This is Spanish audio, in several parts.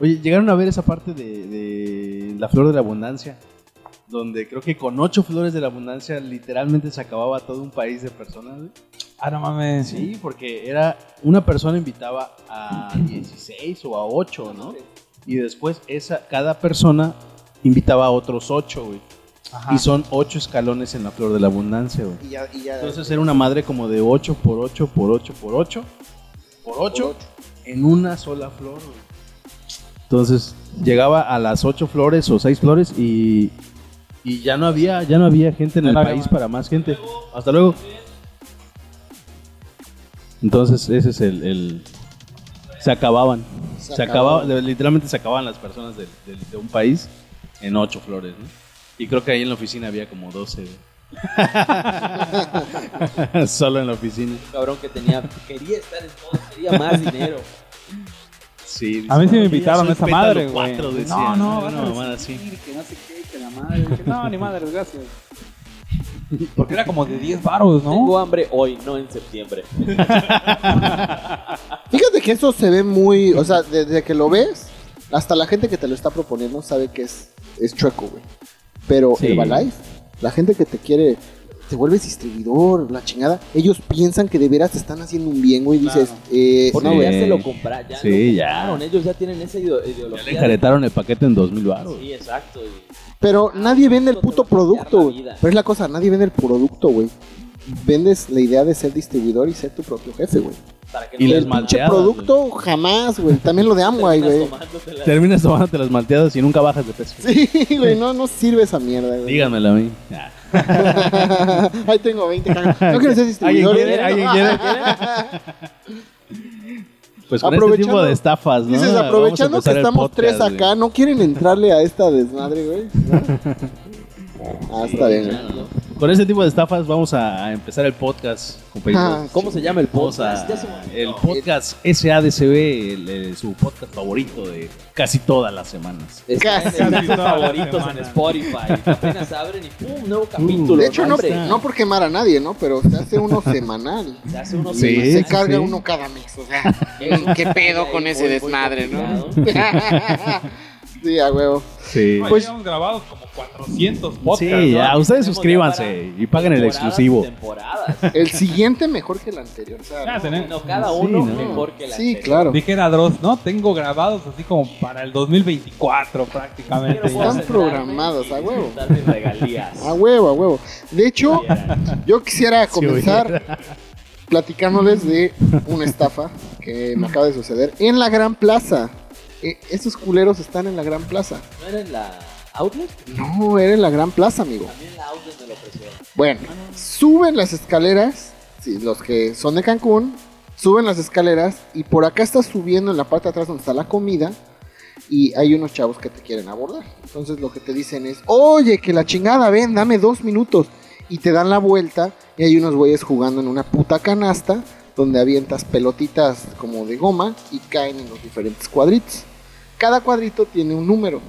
Oye, llegaron a ver esa parte de, de la flor de la abundancia, donde creo que con ocho flores de la abundancia literalmente se acababa todo un país de personas. güey. Ah, no mames. Sí, porque era una persona invitaba a 16 o a 8, ¿no? Y después esa cada persona invitaba a otros 8, güey. Ajá. Y son 8 escalones en la flor de la abundancia, güey. Y ya, y ya- Entonces era una madre como de 8 por 8 por 8 por 8 por 8 en una sola flor, güey. Entonces llegaba a las 8 flores o 6 flores y, y ya no había ya no había gente en el país más. para más gente. Hasta luego. Entonces ese es el, el- se acababan. Se Se, acababan. acababa, literalmente se acababan las personas del- del- de, un país en 8 flores, ¿no? Y creo que ahí en la oficina había como 12. güey. Solo en la oficina. cabrón que tenía, quería estar en todo, quería más dinero. Sí, A mí sí me "Oye, invitaron a esa madre, güey. cuatro", decía, No, no, vas una a mamada así. decir que no sé qué, que la madre. Dije, No, ni madre, gracias. Porque era como de 10 baros, Tengo ¿no? hambre hoy, no en septiembre. Fíjate que eso se ve muy, o sea, desde que lo ves, hasta la gente que te lo está proponiendo sabe que es, es chueco, güey. Pero Sí. Herbalife, la gente que te quiere, te vuelves distribuidor, la chingada, ellos piensan que de veras te están haciendo un bien, güey. Dices, eh, Porque no, ya se lo compraron, ya Sí, lo ya. ellos ya tienen esa ideo- Ya ideología. le de- el paquete en 2000 baros. Sí, exacto. y- Pero nadie vende el puto producto. Pero es la cosa, nadie vende el producto, güey. Vendes la idea de ser distribuidor y ser tu propio jefe, güey. Para que Y no las El malteadas, producto jamás, güey. También lo de Amway, terminas güey. Terminas tomándote las malteadas y nunca bajas de peso. Sí, güey, no, no sirve esa mierda, güey. Díganmelo a mí. Ya. Ahí tengo 20 cajas. No quiero ser distribuidor. ¿Alguien quiere? ¿eh? ¿Alguien quiere? Pues con este tipo de estafas, ¿no? Dices, aprovechando que estamos podcast, tres güey. acá, ¿no quieren entrarle a esta desmadre, güey? ah, está bien. Con este tipo de estafas vamos a empezar el podcast, compañeros. Ah, ¿Cómo se llama el Vamos podcast? a- el podcast SADCB, el, eh, su podcast favorito de casi todas las semanas. Está Casi en sus toda la favoritos en semana. Spotify. Apenas abren y ¡pum! Nuevo capítulo. De hecho, no, hombre. no por quemar a nadie, ¿no? Pero se hace uno semanal. Se hace unos Sí, Y se carga sí. uno cada mes, o sea, ¿qué pedo con ese desmadre, no? sí, a huevo. Sí. Pues, Pues- llevamos grabados como 400 podcasts. Sí, ya, ¿no? ustedes suscríbanse y paguen el exclusivo. Temporadas. El siguiente mejor que el anterior, o sea, Ya no. tenemos- No, cada Sí, uno ¿no? mejor que la Sí, anterior. claro. Dijera Dross, ¿no? Tengo grabados así como para el 2024 prácticamente. Están programados, a huevo. regalías. A huevo, a huevo. De hecho, yo quisiera Sí, comenzar platicándoles de una estafa que me acaba de suceder en la Gran Plaza. Eh, esos culeros están en la Gran Plaza. ¿No era en la Outlet? No, era en la Gran Plaza, amigo. También la Outlet me lo ofrecieron. Bueno, suben las escaleras, sí, los que son de Cancún, suben las escaleras y por acá estás subiendo en la parte de atrás donde está la comida y hay unos chavos que te quieren abordar. Entonces lo que te dicen es, oye, que la chingada, ven, dame dos minutos. Y te dan la vuelta y hay unos güeyes jugando en una puta canasta donde avientas pelotitas como de goma y caen en los diferentes cuadritos. Cada cuadrito tiene un número.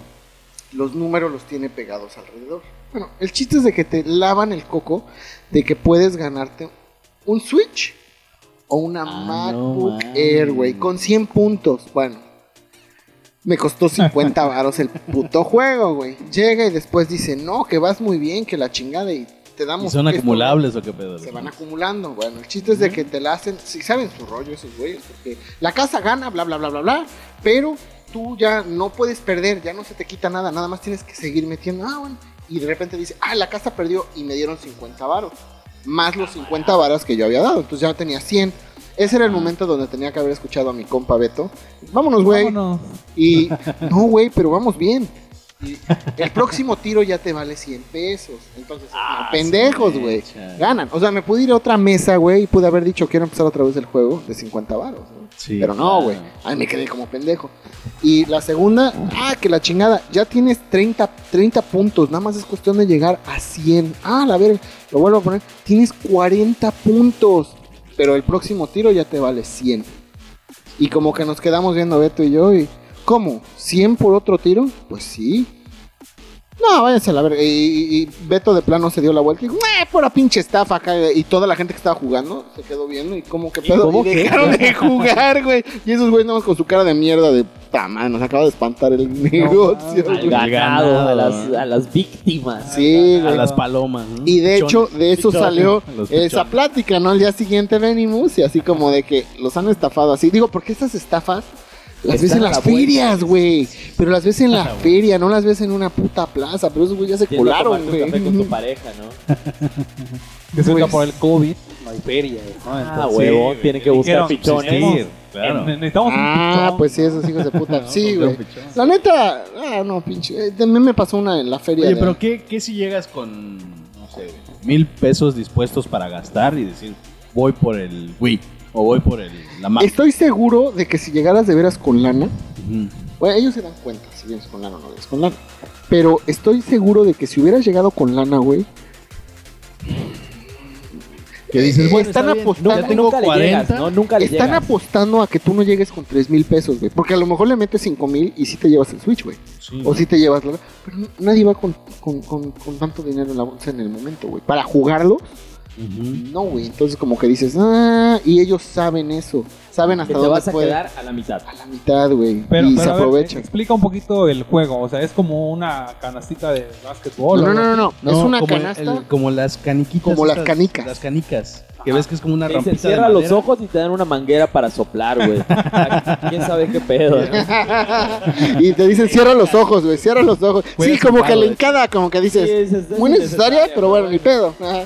Los números los tiene pegados alrededor. Bueno, el chiste es de que te lavan el coco de que puedes ganarte un Switch o una Ah, MacBook. Air, güey, con 100 puntos. Bueno, me costó 50 varos el puto juego, güey. Llega y después dice, no, que vas muy bien, que la chingada y te ¿Y damos... son esto, acumulables o qué pedo? se van acumulando. Bueno, el chiste es de que te la hacen, si saben su rollo esos güeyes, porque la casa gana, bla, bla, bla, bla, bla, pero tú ya no puedes perder, ya no se te quita nada, nada más tienes que seguir metiendo. Ah, bueno. Y de repente dice, ah, la casa perdió y me dieron 50 varos, más los 50 varos que yo había dado, entonces ya tenía 100. Ese era el momento donde tenía que haber escuchado a mi compa Beto. Vámonos, güey. Vámonos. Y no, güey, pero vamos bien. Y el próximo tiro ya te vale 100 pesos. Entonces, Ah, no, pendejos, güey. Ganan. O sea, me pude ir a otra mesa, güey, y pude haber dicho quiero empezar otra vez el juego de 50 varos. ¿no? Sí, pero no, claro. güey. Ahí me quedé como pendejo. Y la segunda, ah, que la chingada. Ya tienes 30, 30 puntos. Nada más es cuestión de llegar a 100. Ah, a ver, lo vuelvo a poner. Tienes 40 puntos. Pero el próximo tiro ya te vale 100. Y como que nos quedamos viendo Beto y yo. Y, ¿Cómo? ¿100 por otro tiro? Pues sí. No, váyanse a la verga. Y, y- y Beto de plano se dio la vuelta y dijo, "Nah, pura pinche estafa acá. Y toda la gente que estaba jugando se quedó viendo y como que pedo. cómo y qué? dejaron de jugar, güey. Y esos güeyes nada más con su cara de mierda de madre, nos acaba de espantar el negocio. Al güey. ganado, a las, a las víctimas. Sí, A güey. las palomas. ¿no? Y de hecho, de eso Pichones. salió esa plática, ¿no? Al día siguiente venimos y así como de que los han estafado así. Digo, porque estas estafas las ves en las la ferias, güey. Pero las ves en la güey. feria, no las ves en una puta plaza. Pero esos güey ya se colaron, un café con tu güey. pareja, ¿no? Que se por el COVID, no hay feria, ¿no? Ah, huevo, tienen que buscar pichones. "Necesitamos- Claro. Necesitamos un Ah, pichón". pues sí, esos hijos de puta. Sí, güey. La neta, ah, no, pinche. eh, También me pasó una en la feria. Oye, de- pero ¿qué, qué si llegas con, no sé, mil pesos dispuestos para gastar y decir, voy por el Wii o voy por el, la? Estoy seguro de que si llegaras de veras con lana. Bueno, ellos se dan cuenta si vienes con lana o no vienes con lana. Pero estoy seguro de que si hubieras llegado con lana, güey. Que dices, bueno, están está apostando. tengo nunca le 40. llegas, ¿no? Nunca le Están llegas. apostando a que tú no llegues con 3 mil pesos, güey. Porque a lo mejor le metes 5 mil y sí te llevas el Switch, güey. Sí. O sí te llevas la. Pero nadie va con, con, con- con tanto dinero en la bolsa en el momento, güey. Para jugarlo, No, güey. Entonces, como que dices, ah, y ellos saben eso. Saben Que hasta te dónde vas a puede- quedar a la mitad. A la mitad, güey. Pero, y pero se a ver, aprovechan. explica un poquito el juego. O sea, es como una canastita de básquetbol. No, o no, no, no, no. Es una como, el- canasta. el- como las caniquitas. Como las canicas. Las canicas. Que ves que es como una rampita de cierra los madera. ojos y te dan una manguera para soplar, güey. ¿Quién sabe qué pedo? ¿no? y te dicen cierra los ojos, güey, cierra los ojos. Sí, como que le eh. encada, como que Sí, dices, es- es muy necesaria, pero bueno, ni pedo. Ajá.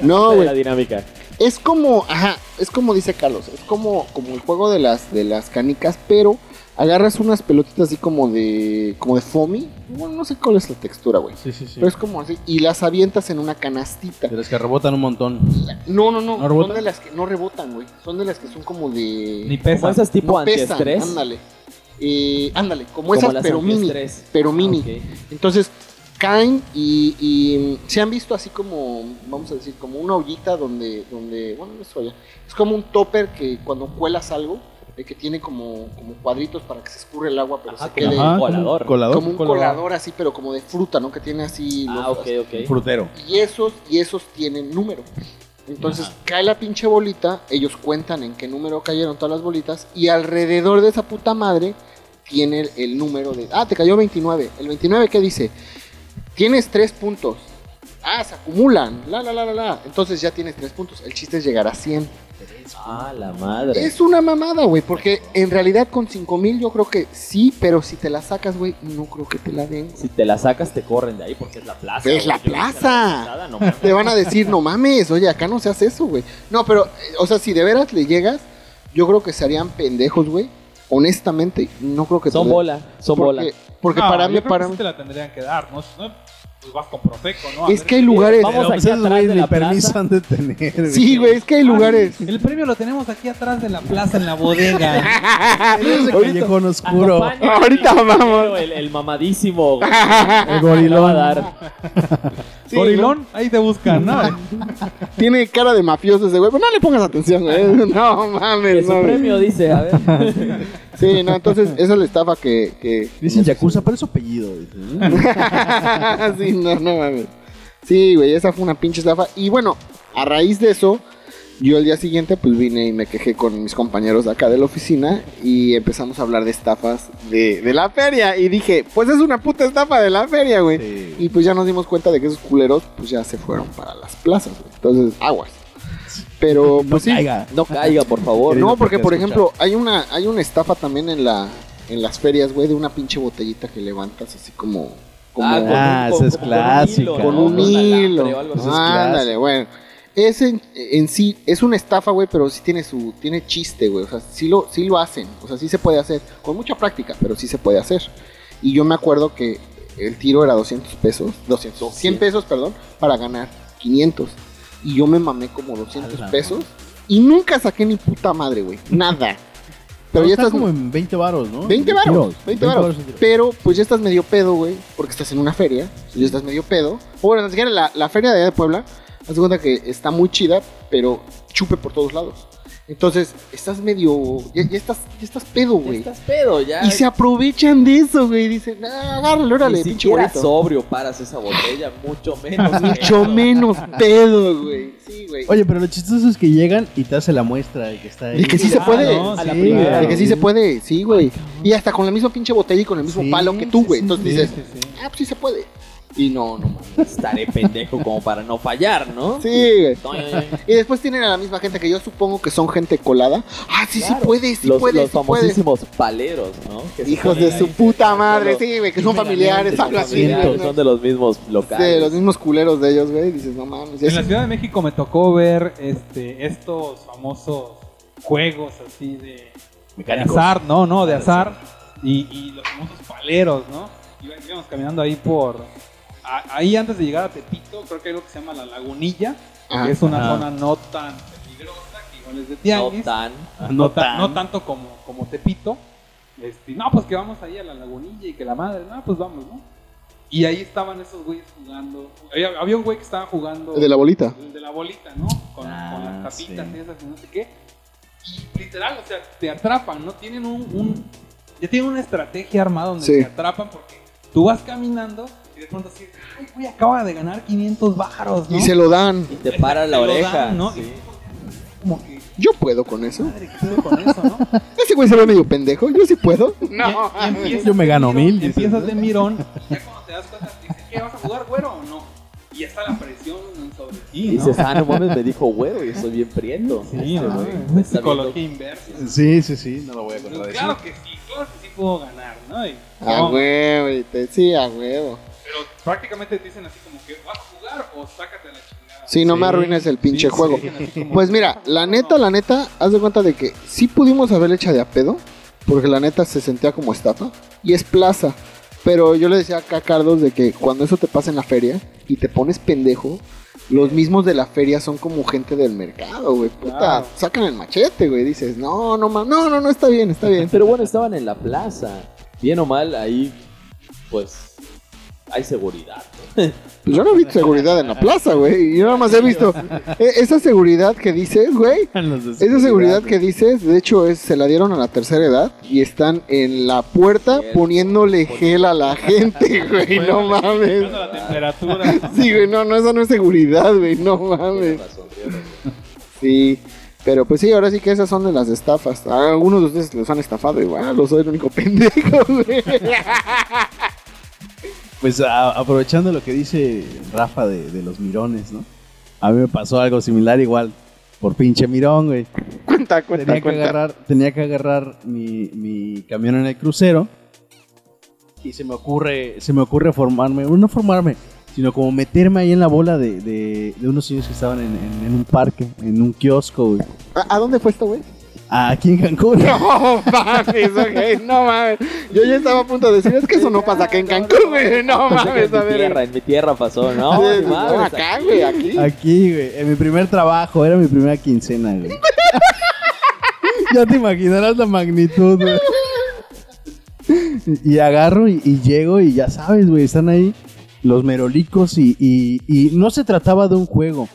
No, güey. la dinámica. Es como, ajá, es como dice Carlos, es como, como el juego de las, de las canicas, pero agarras unas pelotitas así como de, como de foamy. Bueno, no sé cuál es la textura, güey. Sí, sí, sí. Pero es como así, y las avientas en una canastita. De las que rebotan un montón. No, no, no, ¿No rebotan? son de las que no rebotan, güey. Son de las que son como de... Ni Como pesa. esas tipo no pesan, antiestrés. ándale. Eh, ándale, como, Como esas, pero mini. Pero mini. Entonces caen y, y, se han visto así como, vamos a decir, como una ollita donde, donde bueno, no es olla, es como un topper que cuando cuelas algo, de que tiene como, como cuadritos para que se escurre el agua, pero Ajá, se como- quede Ajá. como colador. un colador. como un colador. colador así, pero como de fruta, ¿no? Que tiene así Ah, los- ok, ok. Frutero. y esos, y esos tienen número. Entonces cae la pinche bolita, ellos cuentan en qué número cayeron todas las bolitas y alrededor de esa puta madre tiene el, el número de... Ah, te cayó 29. ¿El 29 qué dice? Tienes tres puntos. Ah, se acumulan. La, la, la, la, la. Entonces ya tienes tres puntos. El chiste es llegar a 100. Ah, la madre. Es una mamada, güey, porque en realidad con 5 mil yo creo que sí, pero si te la sacas, güey, no creo que te la den. Si te la sacas, te corren de ahí porque es la plaza. Es la. Yo hice plaza. nada, no mames. te van a decir, no mames, oye, acá no se hace eso, güey. No, pero, eh, o sea, si de veras le llegas, yo creo que serían pendejos, güey. Honestamente, no creo que te Son den. bola, son Porque, bola. porque No, para yo mí, creo para que sí mí. te la tendrían que dar, no, pues vas con Profeco, ¿no? A Es ver que hay lugares. Vamos aquí pues, esos atrás de la permiso plaza. han de tener. Sí, güey, es que hay lugares. El premio lo tenemos aquí atrás de la plaza en la bodega. Ese callejón oscuro. Ahorita el vamos. El, el mamadísimo. güey. El gorilón. va a dar. Sí, Gorilón, ahí te buscan, ¿no? Tiene cara de mafioso ese güey. Pero no le pongas atención, güey. No mames, su no. premio dice, a ver. Sí, no, entonces esa es la estafa que. que Dicen Yakuza, pero es su apellido. dice. sí, no, no mames. Sí, güey, esa fue una pinche estafa. Y bueno, a raíz de eso, yo el día siguiente pues vine y me quejé con mis compañeros de acá de la oficina y empezamos a hablar de estafas de, de la feria. Y dije, pues es una puta estafa de la feria, güey. Sí. Y pues ya nos dimos cuenta de que esos culeros pues ya se fueron para las plazas, güey. Entonces, aguas. Pero No pues sí. caiga. No caiga, por favor. No, porque por ejemplo, hay una hay una estafa también en la en las ferias, güey, de una pinche botellita que levantas así como como Ah, con Ah, esa es clásica. con un hilo. Ándale, bueno. Ese en, en sí es una estafa, güey, pero sí tiene su tiene chiste, güey. O sea, sí lo, sí lo hacen. O sea, sí se puede hacer. Con mucha práctica, pero sí se puede hacer. Y yo me acuerdo que el tiro era 200 pesos. 200, 100 pesos, perdón, para ganar 500. Y yo me mamé como 200 A la pesos. Y nunca saqué ni puta madre, güey. Nada. Pero ya está estás como en 20 varos, ¿no? 20 varos, Tiros. 20 varos. Pero pues ya estás medio pedo, güey, porque estás en una feria, y ya estás medio pedo. O bueno, ni siquiera la, la feria de allá de Puebla, haz de cuenta que está muy chida, pero chupe por todos lados. Entonces, estás medio. Ya, ya estás, ya estás pedo, Ya güey. Estás pedo, ya. Y se aprovechan de eso, güey. Dicen, ah, agárralo, órale, Ni pinche sobrio paras esa botella, mucho menos. Mucho menos pedo, güey. Sí, güey. Oye, pero lo chistoso es que llegan y te hace la muestra de que está ahí. De que sí se Ah, puede. no, A la sí, primera. claro. De que sí se puede, sí, güey. Y hasta con la misma pinche botella y con el mismo Sí, palo que tú, güey. Entonces Sí, dices, sí, sí. ah, pues sí se puede. Y no, no mames. Estaré pendejo como para no fallar, ¿no? Sí, güey. Y después tienen a la misma gente que yo supongo que son gente colada. Ah, sí, Claro. sí puede, sí los, puede, los sí famosísimos paleros, ¿no? Que se Hijos ponen de su puta madre, sí, güey, que son familiares, algo así. familiares, güey, ¿no? son de los mismos Sí, locales. los mismos culeros de ellos, güey. Dices, no mames. ya En la sí. Ciudad de México me tocó ver este, estos famosos juegos así de, de Mecánicos. azar, no, no, de azar. Y, y los famosos paleros, ¿no? Iba- Íbamos caminando ahí por. Ahí antes de llegar a Tepito, creo que hay algo que se llama La Lagunilla, Ajá. que es una Ajá. zona no tan peligrosa, que igual es de No tianguis. tan. Ah, no, ta- no tanto como, como Tepito. Este, no, pues que vamos ahí a la lagunilla y que la madre, no, pues vamos, ¿no? Y ahí estaban esos güeyes jugando. Había, había un güey que estaba jugando. El de la bolita. El de la bolita, ¿no? Con, Ah, con las tapitas sí. esas y no sé qué. Y literal, o sea, te atrapan, ¿no? Tienen un. un- ya tienen una estrategia armada donde Sí. te atrapan porque tú vas caminando de pronto así, ay, güey, acaba de ganar 500 bájaros, ¿no? Y se lo dan. Y te para la oreja. dan, ¿no? sí. Y como que, Yo puedo con eso. madre, ¿qué pedo con eso, no? Ese güey se ve medio pendejo. Yo sí puedo. Y- y empiezas Yo me gano mirón, mil, Empiezas ¿no? de mirón, ya cuando te das cuenta, te dicen, ¿qué vas a jugar, güero o no? Y ya está la presión sobre ti, Y ¿no? dices, ah, no mames, me dijo güero y soy bien prieto. Sí, Este no, es psicología inversa. Sí, sí, sí, no lo voy a Entonces, contradecir. claro que sí, claro que sí puedo ganar, ¿no? Y- A no, huevo, y te- sí, a huevo. Pero prácticamente te dicen así como que vas a jugar o sácate la chingada. Sí, no Sí, me arruines el pinche Sí, juego. sí, Pues mira, la neta, la neta, haz de cuenta de que sí pudimos haberle hecho de a pedo, porque la neta se sentía como estafa, y es plaza. Pero yo le decía acá a Carlos de que cuando eso te pasa en la feria y te pones pendejo, los mismos de la feria son como gente del mercado, güey. Puta, Claro. sacan el machete, güey. Dices, no, no, no, no, no, está bien, está bien. Pero bueno, estaban en la plaza. Bien o mal, ahí, pues, hay seguridad. Pues yo no vi seguridad en la plaza, güey. Yo nada más he visto e- esa seguridad que dices, güey. Esa seguridad que dices, de hecho, es, se la dieron a la tercera edad y están en la puerta poniéndole gel a la gente, güey. No mames. La temperatura. Sí, güey, no, no, esa no es seguridad, güey. No mames. Sí. Pero pues sí, ahora sí que esas son de las estafas. A algunos de ustedes los han estafado igual, lo soy el único pendejo, güey. Pues a- aprovechando lo que dice Rafa de, de los mirones, ¿no? A mí me pasó algo similar igual. Por pinche mirón, güey. Cuenta, cuenta, Tenía que cuenta. agarrar, tenía que agarrar mi, mi camión en el crucero. Y se me ocurre, se me ocurre formarme, no formarme, sino como meterme ahí en la bola de, de- de unos niños que estaban en, en- en un parque, en un kiosco, güey. ¿A, a dónde fue esto, güey? Aquí en Cancún. No mames, ok, no mames. Yo ya estaba a punto de decir, es que eso no pasa acá en Cancún, güey. No mames, a en mi ver. tierra, en mi tierra pasó, ¿no? Sí, no, acá, güey, aquí. Aquí, güey. En mi primer trabajo, era mi primera quincena, güey. ya te imaginarás la magnitud, güey. Y agarro y, y llego y ya sabes, güey, están ahí los merolicos y, y- y no se trataba de un juego.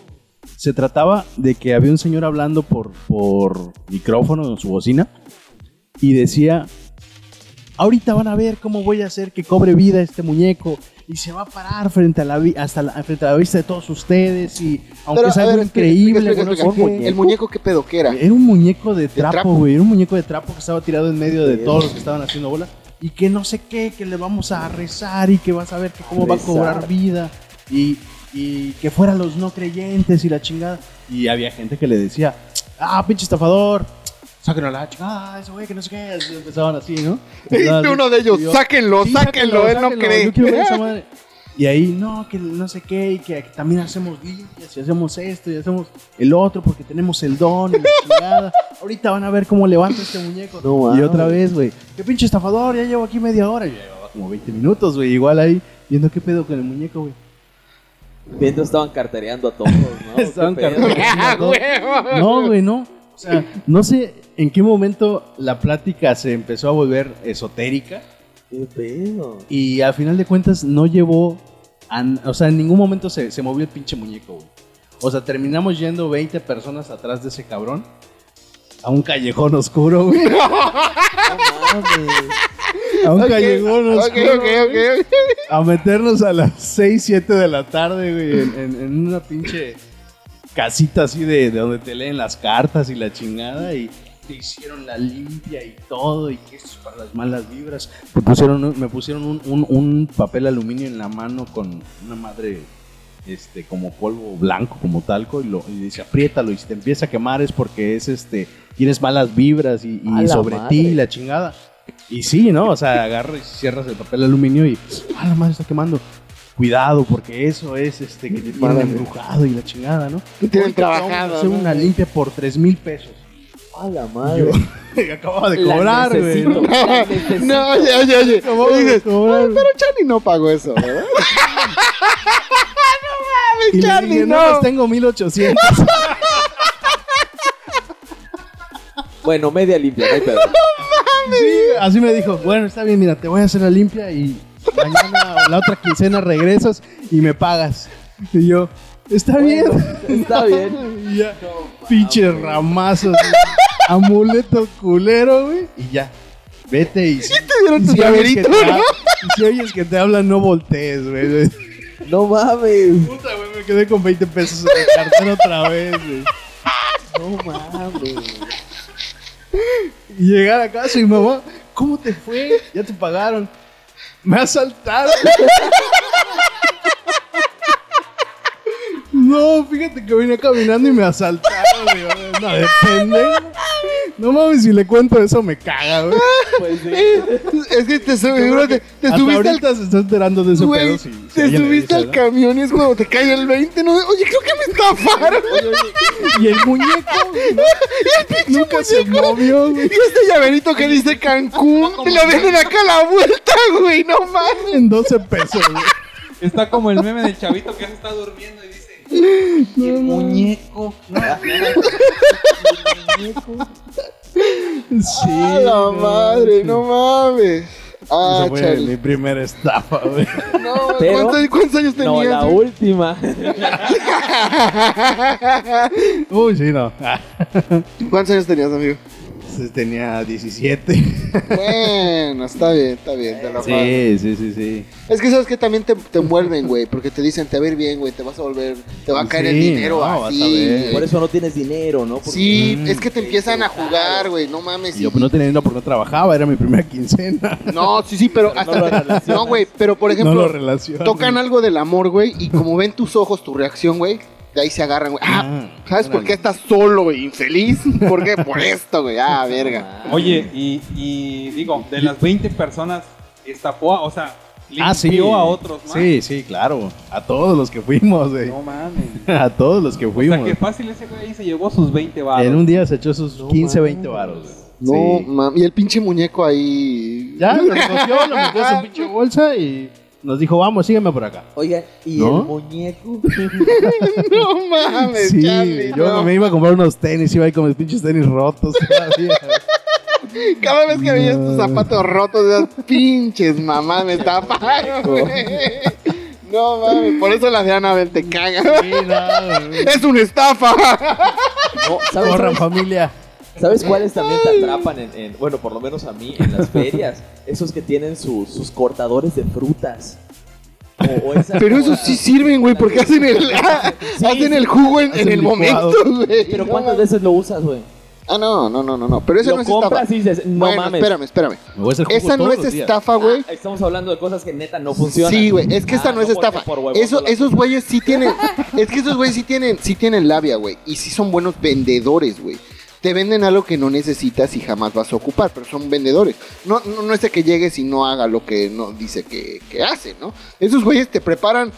Se trataba de que había un señor hablando por, por micrófono en su bocina y decía, ahorita van a ver cómo voy a hacer que cobre vida este muñeco y se va a parar frente a la, vi- hasta la, frente a la vista de todos ustedes y aunque Pero, es algo ver, increíble, explica. El muñeco, ¿qué pedo que era? era un muñeco de trapo, güey. Era un muñeco de trapo que estaba tirado en medio de todos los que estaban haciendo bola. Y que no sé qué, que le vamos a rezar y que vas a ver que cómo va a cobrar vida. Y, y que fueran los no creyentes y la chingada. Y había gente que le decía, ah, pinche estafador. Sáquenlo a la chingada, ah, ese güey que no sé qué. Así Empezaban así, ¿no? Y uno de ellos, Y yo, sáquenlo, Sí, sáquenlo, él no cree. Quiero ver esa madre. Y ahí, no, que no sé qué, y que también hacemos limpias y hacemos esto y hacemos el otro porque tenemos el don y la chingada. Ahorita van a ver cómo levanta este muñeco. No, y otra vez, güey, qué pinche estafador, ya llevo aquí media hora. Yo llevaba como 20 minutos, güey, igual ahí, viendo qué pedo con el muñeco, güey. Viendo estaban cartereando a todos, ¿no? Estaban ¿Qué pedo? cartereando. ¡Ah! No, güey, no. O sea, no sé en qué momento la plática se empezó a volver esotérica. ¿Qué pedo? Y al final de cuentas no llevó. a- o sea, en ningún momento se, se movió el pinche muñeco, güey. O sea, terminamos yendo 20 personas atrás de ese cabrón. a un callejón oscuro, güey. No mames. A un callejón oscuro. A meternos a las 6, 7 de la tarde, güey, en, en- en una pinche casita así de, de donde te leen las cartas y la chingada y te hicieron la limpia y todo y que esto es para las malas vibras. Me pusieron, un- me pusieron un, un- un papel aluminio en la mano con una madre este como polvo blanco como talco y, lo, y dice apriétalo y si te empieza a quemar es porque es este tienes malas vibras y, y sobre ti la chingada y sí no o sea agarras y cierras el papel aluminio y ah la madre está quemando cuidado porque eso es este que te tienen embrujado y la chingada no Que tienen trabajado, hacer ¿no? una limpia por tres mil pesos A la madre. yo acababa de cobrar güey. ¿no? No, oye, oye, oye. De Dices, cobrar. "Ay, pero Charlie no pagó eso, ¿verdad? le Charlie, dije, no, no. pues tengo 1800 Bueno, media limpia, no hay pedo. Sí, así me dijo, bueno, está bien, mira, te voy a hacer la limpia y mañana o la otra quincena regresas y me pagas. Y yo, está bien. Está bien. Y ya, pinches ramazos, amuleto culero, güey. Y ya, vete y si, dieron y tu si llaverito, te ¿no? si oyes que te hablan, no voltees, güey. No mames. Puta, güey, me quedé con 20 pesos en el cartera otra vez, güey. No mames. Llegar a casa y mamá, ¿cómo te fue? Ya te pagaron. Me asaltaron. No, fíjate que vine caminando y me asaltaron. No, depende. No mames, si le cuento eso me caga, güey. Pues sí. Es que te, seguro te, te Hasta subiste al ahorita se está enterando de ese Güey, pedo. Si, si te subiste dice, al ¿no? camión y es cuando te cae el 20, ¿no? Oye, creo que me estafaron. Y el muñeco güey, ¿no? nunca se movió, Y este llaverito que dice Cancún, te lo venden acá a la vuelta, güey, no mames. En 12 pesos, güey. Está como el meme del chavito que se está durmiendo y dice, "Y el muñeco. No, Sí. A la no, madre, no mames. Ah, Esa fue Charlie. mi primera estafa, güey. No, Pero- ¿cuántos, cuántos años No, tenías? la güey? última. Uy, sí, no. ¿Cuántos años tenías, amigo? Entonces tenía 17. Bueno, está bien, está bien. Te la pago. Sí, sí, sí, sí. Es que sabes que también te, te envuelven, güey, porque te dicen, te va a ir bien, güey, te vas a volver, te va a caer el dinero no, vas a así. ver. Por eso no tienes dinero, ¿no? Porque- Sí, Mm. es que te empiezan a jugar, güey, no mames. Y yo pues no tenía dinero porque no trabajaba, era mi primera quincena. No, sí, sí, pero no hasta... lo. No, güey, pero por no ejemplo, lo relaciono. tocan algo del amor, güey, y como ven tus ojos, tu reacción, güey, de ahí se agarran, güey. Ah, ¿sabes por qué estás solo, güey, infeliz? ¿Por qué? Por esto, güey, ah, verga. Oye, y, y digo, de las 20 personas, estafó, a- o sea, limpió Ah, sí. a otros más. Sí, sí, claro. A todos los que fuimos, güey. No mames. A todos los que O fuimos. sea, que fácil ese güey ahí se llevó sus 20 baros. En un día se echó sus 15, mames. 20 baros. güey. No, Sí. mam, y el pinche muñeco ahí... Ya, lo recogió, lo metió en su pinche bolsa y nos dijo, vamos, sígueme por acá. Oiga, ¿y ¿No? el muñeco? no mames, Sí, Charlie, yo no. me iba a comprar unos tenis, iba ahí con mis pinches tenis rotos todavía. Cada vez que veías tus No. zapatos rotos, esas pinches mamás me taparon. No mames, por eso la de Anabel te caga. Sí, no. Es una estafa. No, ¿sabes, Corran, sabes, familia. ¿sabes cuáles también te atrapan en, en- bueno, por lo menos a mí, en las ferias? Esos que tienen sus- sus cortadores de frutas. O, o esas Pero esos sí sirven, güey, porque hacen el, Sí, hacen sí. el jugo en, el momento, güey. Pero ¿cuántas veces lo usas, güey? Ah, no, no, no, no, no. Pero esa Lo no es compras estafa. y dices, no bueno, mames. espérame, espérame. Esa no es estafa, güey. Ah, estamos hablando de cosas que neta no funcionan. Sí, güey, es que esta Ah, no es estafa. Eso, esos güeyes sí tienen, es que esos güeyes sí tienen, sí tienen labia, güey, y sí son buenos vendedores, güey. Te venden algo que no necesitas y jamás vas a ocupar, pero son vendedores. No, no, no es de que llegues y no haga lo que no dice que, que hace, ¿no? Esos güeyes te preparan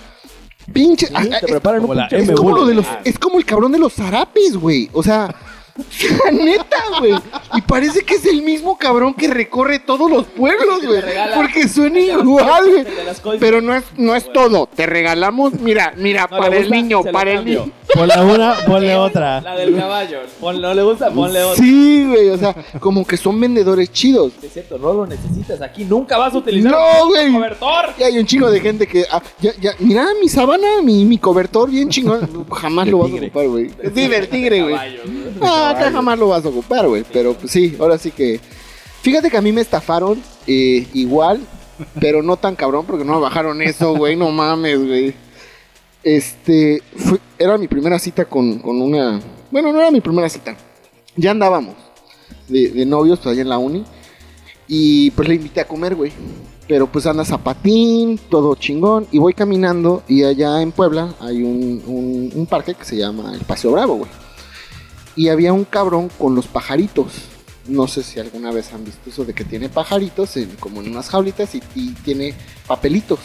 pinche. Sí, ah, ah, te es- preparan un como la pinche es, como lo de los, Ah, es como el cabrón de los zarapes, güey. O sea, neta, güey. Y parece que es el mismo cabrón que recorre todos los pueblos, güey. Porque suena igual, güey. Pero no es, no es todo. Te regalamos, mira, mira, No para el gusta, niño, para el niño. Ponle una, ponle otra. La del caballo. Pon- no le gusta, ponle otra. Sí, güey, o sea, como que son vendedores chidos. Es cierto, no lo necesitas. Aquí nunca vas a utilizar No, un güey. cobertor. Y hay un chingo de gente que, ah, ya, ya, mira mi sábana, mi, mi cobertor bien chingón. Jamás lo vas a ocupar, güey. Sí, del tigre, güey. Ah, acá jamás lo vas a ocupar, güey. Pero pues sí, ahora sí que. Fíjate que a mí me estafaron eh, igual, pero no tan cabrón porque no me bajaron eso, güey. No mames, güey. Este. fue- era mi primera cita con, con una. Bueno, no era mi primera cita. Ya andábamos de, de novios, pues allá en la uni. Y pues le invité a comer, güey. Pero pues anda zapatín, todo chingón. Y voy caminando y allá en Puebla hay un, un- un parque que se llama el Paseo Bravo, güey. Y había un cabrón con los pajaritos. No sé si alguna vez han visto eso de que tiene pajaritos en- como en unas jaulitas y, y tiene papelitos.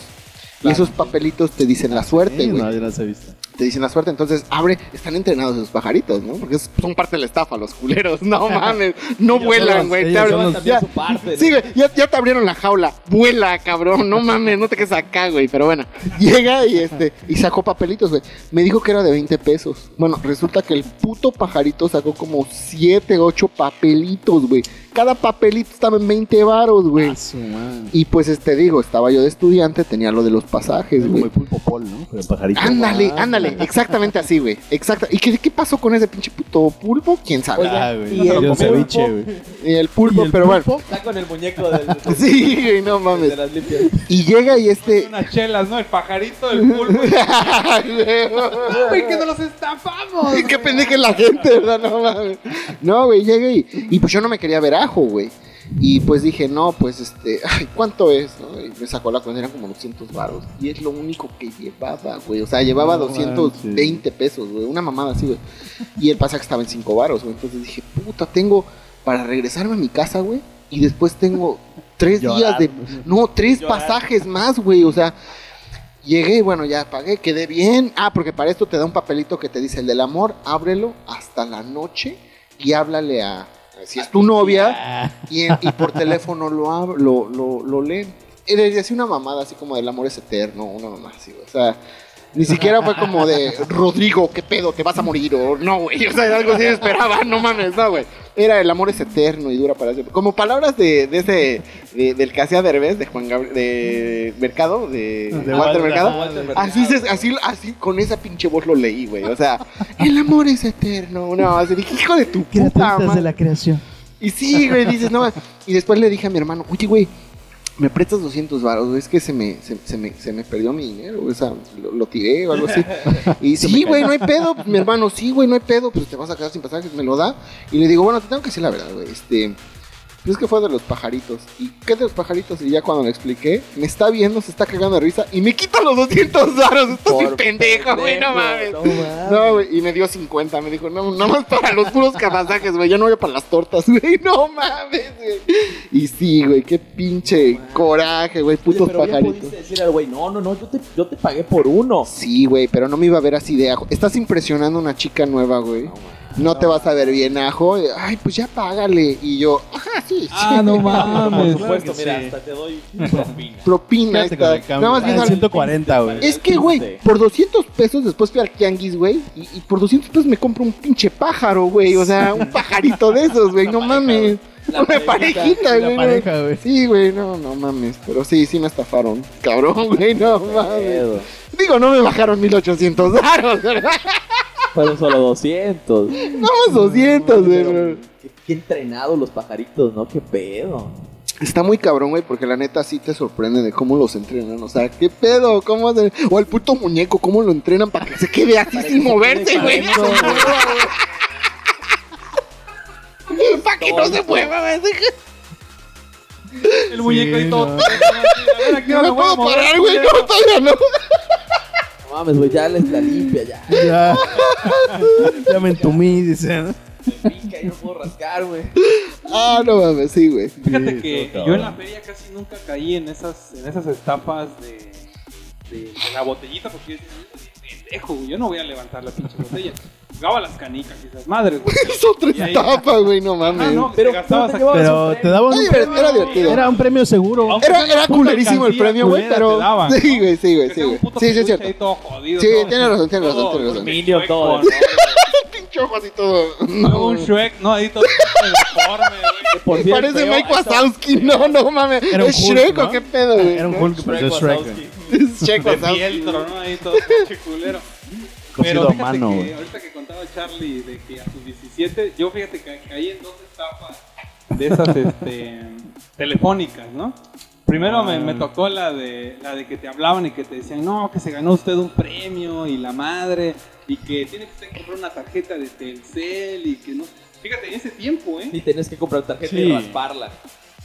Y esos papelitos te dicen la suerte, Sí, no, yo he visto. Te dicen la suerte. Entonces, abre, están entrenados esos pajaritos, ¿no? Porque son parte de la estafa, los culeros. No mames, no vuelan, güey. Te abren- los- ya- su parte. Sí, güey, ya, ya te abrieron la jaula. Vuela, cabrón. No mames, no te quedes acá, güey. Pero bueno, llega y este y sacó papelitos, güey. Me dijo que era de 20 pesos. Bueno, resulta que el puto pajarito sacó como 7, 8 papelitos, güey. Cada papelito estaba en 20 varos, güey. Y pues este digo, estaba yo de estudiante, tenía lo de los pasajes, Es güey. como el pulpo pol, ¿no? Pero pajarito. Ándale, Ah, ándale, exactamente así, güey. Exacto. ¿Y qué, qué pasó con ese pinche puto pulpo? ¿Quién sabe? Ah, güey. Y el Yo pulpo. ceviche, güey. Y el pulpo, ¿Y el pero bueno. pulpo? Está con el muñeco del, Sí, güey, no mames. de las limpias. Y llega y este. Unas chelas, ¿no? El pajarito, el pulpo. Güey, que nos los estafamos. Qué pendeja es la gente, ¿verdad? No mames. No, güey, llega y, y pues yo no me quería ver ajo, güey. Y pues dije, no, pues este, ay, ¿cuánto es? no? Y me sacó la cuenta, eran como 200 baros. Y es lo único que llevaba, güey. O sea, llevaba No 220 pesos, güey. Una mamada así, güey. Y el pasaje estaba en 5 baros, güey. Entonces dije, puta, tengo para regresarme a mi casa, güey. Y después tengo tres días de. No, tres Llorar. pasajes más, güey. O sea, Llegué, bueno, ya pagué, quedé bien. Ah, porque para esto te da un papelito que te dice el del amor, ábrelo hasta la noche y háblale a- si es tu novia y, por teléfono lo, lo, lo, lo leen. Le decía una mamada así como del amor es eterno, una mamada así. O sea, ni siquiera fue como de Rodrigo, ¿qué pedo? ¿Te vas a morir? O no, güey. O sea, algo así esperaba, no mames, no, güey. Era el amor es eterno y dura para siempre. Como palabras de, de ese, de- del que hacía Derbez, de Juan Gabriel, de Mercado, de, De Walter Walter, Mercado. ajá, Walter Mercado. Así, se- así, así, con esa pinche voz lo leí, güey. O sea, el amor es eterno. No, así dije, hijo de tu puta madre. de la creación. Y sí, güey, dices, no. Y después le dije a mi hermano, oye, güey, me prestas 200 baros, güey, es que se me, se, se me, se me perdió mi dinero, o sea, lo, lo tiré o algo así. Y sí, güey, no hay pedo. Pues, mi hermano, sí, güey, no hay pedo, pues te vas a quedar sin pasajes, me lo da. Y le digo, bueno, te tengo que decir la verdad, güey, este. Es que fue de los pajaritos. ¿Y qué de los pajaritos? Y ya cuando le expliqué, me está viendo, se está cagando de risa y me quita los 200 varos. Esto es pendejo, güey, no mames. No güey, y me dio 50. Me dijo, no, nada más para los puros capazajes, güey. Yo no voy para las tortas, güey. No mames, güey. Y sí, güey, qué pinche coraje, güey. Oye, Putos pero ya pajaritos. pudiste decir al güey, no, no, no, yo te, yo te pagué por uno. Sí, güey, pero no me iba a ver así de ajo. Estás impresionando a una chica nueva, güey. No te vas a ver bien ajo. Ay, pues ya págale. Y yo, ajá, sí, sí. Ah, no Por mames. supuesto, que mira, sí. hasta te doy propina. Propina esta. Nada más Ah, viendo al- 140, güey. Es que, güey, por 200 pesos después fui al tianguis, güey. Y, y por 200 pesos me compro un pinche pájaro, güey. O sea, un pajarito de esos, güey. No mames. La Una parejita. güey. pareja, güey. Sí, güey, no, no mames. Pero sí, sí me estafaron. Cabrón, güey, no mames. Digo, no me bajaron 1800 daros, ¿verdad? Fueron solo 200. No más 200, güey. Pero, Qué, qué entrenados los pajaritos, ¿no? Qué pedo. Está muy cabrón, güey, porque la neta sí te sorprende de cómo los entrenan. O sea, ¿qué pedo? ¿Cómo hacen? O el puto muñeco, ¿cómo lo entrenan para que se quede así Para sin se moverse, quede güey? para que no se mueva, güey. El muñeco y todo. no. No me puedo parar, güey. No, todavía no. Mames, güey, ya la está limpia, ya. Ya. ya me entumí, dice. ¿no? Me pica y no puedo rascar, güey. Ah, no mames, sí, güey. Fíjate Sí, que yo en la feria casi nunca caí en esas, en esas estafas de, de, de la botellita porque yo "Yo pendejo, güey, yo no voy a levantar la pinche botella. jugaba las canicas y esas madres, güey. Es otra Y estafa, güey, no Ah, mames. no, Pero te gastabas ¿cómo te Pero te daban un Era premio. divertido, era divertido. Era un premio seguro. Aunque Era, era culerísimo el premio, güey, pero. te daban, Sí, güey, sí, güey, sí, güey. Sí, sí, es cierto. todo jodido, Sí, todo- tienes razón, tienes razón, todo- tienes razón. Todo. Pinche ojo así todo. Luego un Shrek, no, ahí todo güey. Por Parece Mike Wazowski. No, no mames. Era un ¿Es Hulk, Shrek o qué pedo, güey? Era un Hulk, pero es Shrek. Shrek De fieltro, ¿no? Ahí todo pinche culero. A fíjate mano, que ahorita que contaba Charlie de que a sus 17, yo fíjate que caí en dos estafas de esas este, telefónicas, ¿no? Primero me, me tocó la de la de que te hablaban y que te decían, no, que se ganó usted un premio y la madre, y que tiene que usted comprar una tarjeta de Telcel y que no. Fíjate, en ese tiempo, ¿eh? Y tenés que comprar tarjeta Sí. y rasparla.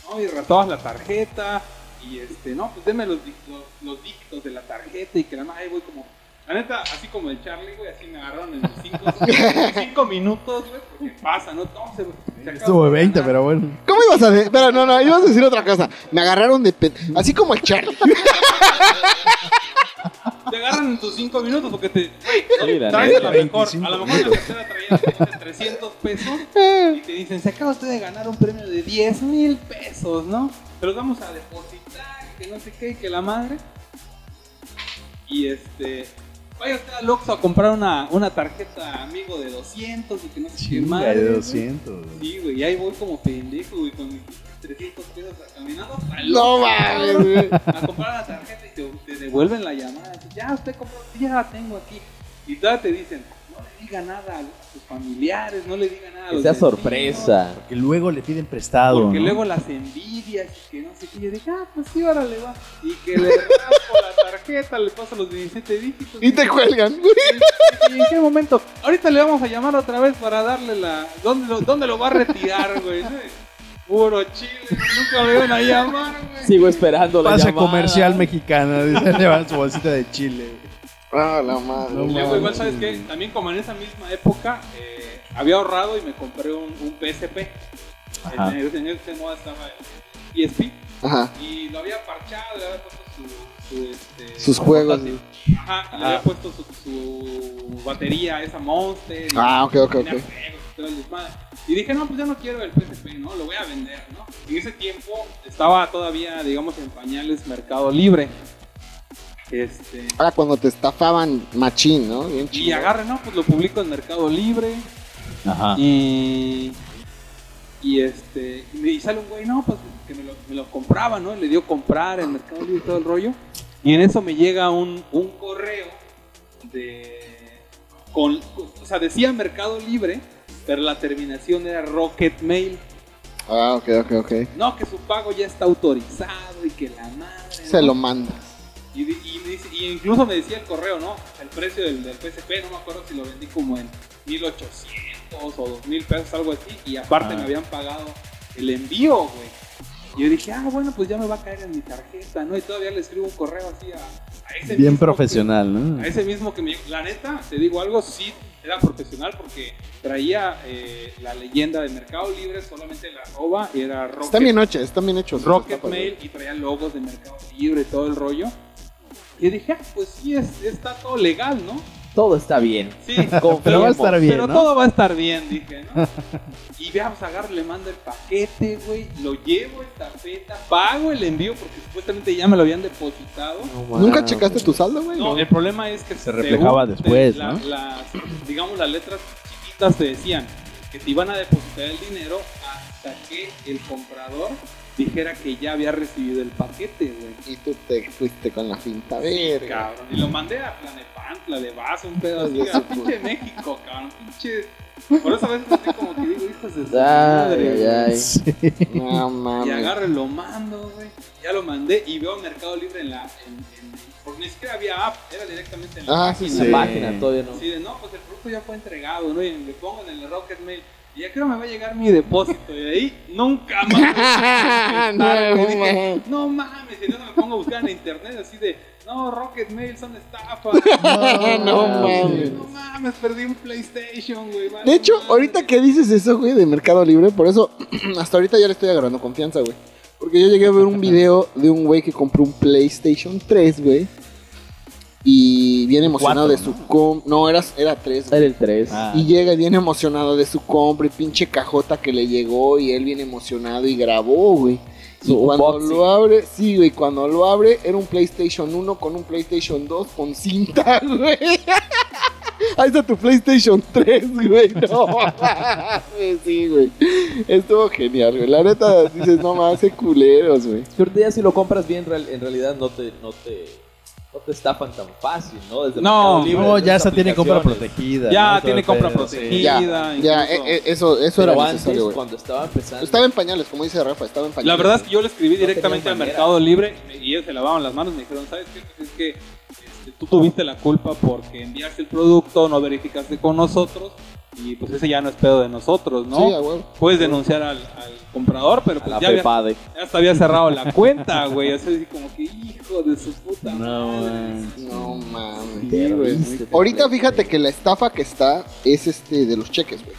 ¿no? Y ratabas la tarjeta y este, no, pues deme los, di- los, los dígitos de la tarjeta y que la madre, voy como, la neta, así como el Charlie, güey, así me agarraron en los cinco, cinco minutos, güey, porque pasa, ¿no? No, se, Estuvo de 20, ganar. pero bueno. ¿Cómo ibas a decir? Espera, no, no, ibas a decir otra cosa. Me agarraron de pen... Así como el Charlie. Te agarran en tus cinco minutos porque te, güey, la traes a lo mejor, 25 a lo mejor la no sé, 300 pesos y te dicen, se acaba usted de ganar un premio de 10 mil pesos, ¿no? Te los vamos a depositar, que no sé qué, que la madre. Y este, vaya usted al Oxxo a comprar una, una tarjeta amigo de 200 y que no sé qué madre. de güey. 200. güey. Sí, güey, y ahí voy como pendejo, güey, con mis 300 pesos caminando hasta el No mames, güey. A comprar la tarjeta y te, te devuelven la llamada. Ya, usted compró, ya la tengo aquí. Y todavía te dicen, no le diga nada a sus familiares, no le diga nada a Que los vecinos, sorpresa. Que luego le piden prestado. Porque ¿no? luego las envidias y que no sé qué. Yo dije, ah, pues sí, órale, va. Y que le raspo la tarjeta, le paso los 17 dígitos. Y te cuelgan. ¿Y en qué momento? Ahorita le vamos a llamar otra vez para darle la. ¿Dónde lo, dónde lo va a retirar, güey? Puro chile, nunca me iban a llamar, güey. Sigo esperando la Pasa llamada. comercial mexicana. Dice, llevan su bolsita de chile. Ah, la madre. No luego, igual, ¿sabes qué? También, como en esa misma época, eh, había ahorrado y me compré un, un PSP. Ajá. En, en ese modo estaba el PSP. Aja. Y lo había parchado, le había puesto su. su, este, Sus juegos. Ajá, le había puesto su, su batería, esa Monster. y Ah, ok, ok, tenía ok. juegos el. Y dije, no, pues ya no quiero el PSP, ¿no? Lo voy a vender, ¿no? En ese tiempo estaba todavía, digamos, en pañales Mercado Libre. Este. Ahora cuando te estafaban machín, ¿no? Bien Y agarre, no, pues lo publico en Mercado Libre. Ajá. Y. Y este. Y, sale un güey, no, pues que me lo, me lo compraba, ¿no? Le dio comprar en Mercado Libre y todo el rollo. Y en eso me llega un, un correo de. Con, o sea, decía Mercado Libre, pero la terminación era Rocket Mail. Ah, ok, ok, ok. No, que su pago ya está autorizado y que la madre. Se ¿no? lo mandas. Y, y dice- y incluso me decía el correo, ¿no? El precio del, del PSP, no me acuerdo si lo vendí como en 1800 o 2000 pesos, algo así. Y aparte Ah. me habían pagado el envío, güey. Y yo dije, ah, bueno, pues ya me va a caer en mi tarjeta, ¿no? Y todavía le escribo un correo así a, a ese Bien mismo que- profesional, ¿no? a ese mismo que me La neta, te digo algo, sí era profesional porque traía eh, la leyenda de Mercado Libre, solamente la arroba y era Rocket, Están bien hechos, están bien hechos. Rocket Está. Mail y traía logos de Mercado Libre, todo el rollo. Y yo dije, ah, pues sí, es, está todo legal, ¿no? Todo está bien. Sí, Pero va a estar bien, pero ¿no? todo va a estar bien, dije, ¿no? Y veamos, agarro, le mando el paquete, güey, lo llevo en tarjeta, pago el envío porque supuestamente ya me lo habían depositado. ¿Nunca checaste tu saldo, güey? No, el problema es que Se reflejaba después, la- ¿no? las, digamos, las letras chiquitas te decían que te iban a depositar el dinero hasta que el comprador dijera que ya había recibido el paquete, güey. Y tú te fuiste con la finta Sí, cabrón. Y lo mandé a Planepantla de vaso, un pedo así, a pinche México, cabrón, pinche... Por eso a veces así como que digo, hijos de su madre, ay, güey. ay. Sí. No Y mames. agarro y lo mando, güey. Ya lo mandé y veo Mercado Libre en la... En, en- porque ni siquiera había app, era directamente en la Ah, sí, página. La Sí. página todavía no. De, no, pues el producto ya fue entregado, ¿no? Y le pongo en el Rocket Mail. Y ya creo me va a llegar mi depósito. Y de ahí nunca más. No, dije, no mames. Y entonces me pongo a buscar en internet así de, no, Rocket Mail son estafas. No mames. No mames, perdí un PlayStation, güey. vale De hecho, ahorita que dices eso, güey, de Mercado Libre, por eso hasta ahorita ya le estoy agarrando confianza, güey. Porque yo llegué a ver un video de un güey que compró un PlayStation 3, güey. Y viene emocionado Cuatro, de su com... No, era, era tres. güey. Era el 3. Ah. Y llega y viene emocionado de su compra y pinche cajota que le llegó y él viene emocionado y grabó, güey. Y cuando unboxing. lo abre, sí, güey, cuando lo abre era un PlayStation 1 con un PlayStation 2 con cinta, güey. Ahí está tu PlayStation 3, güey. No, sí, güey. Estuvo genial, güey. La neta, dices, no más, qué culeros, güey. Ahorita ya si lo compras bien, en realidad no te, no te, no te estafan tan fácil, ¿no? Desde No, Libre, No, ya esa tiene compra protegida. Ya tiene compra sí. protegida. Ya, ya, eh, eh, eso, eso Pero era antes, necesario, güey. cuando estaba empezando, Estaba en pañales, como dice Rafa, estaba en pañales. La verdad es que yo le escribí No directamente al. Mercado Libre y ellos se lavaban las manos y me dijeron, ¿sabes qué? Pues es que este, tú tuviste la culpa porque enviaste el producto, no verificaste con nosotros y pues ese ya no es pedo de nosotros, ¿no? Sí, a huevo. Puedes denunciar al, al comprador, pero pues la ya, había, PEPADE. ya se había cerrado la cuenta, güey. Así como que hijo de su puta No, madre. man. No mames. Sí, güey. Ahorita fíjate que la estafa que está es este de los cheques, güey.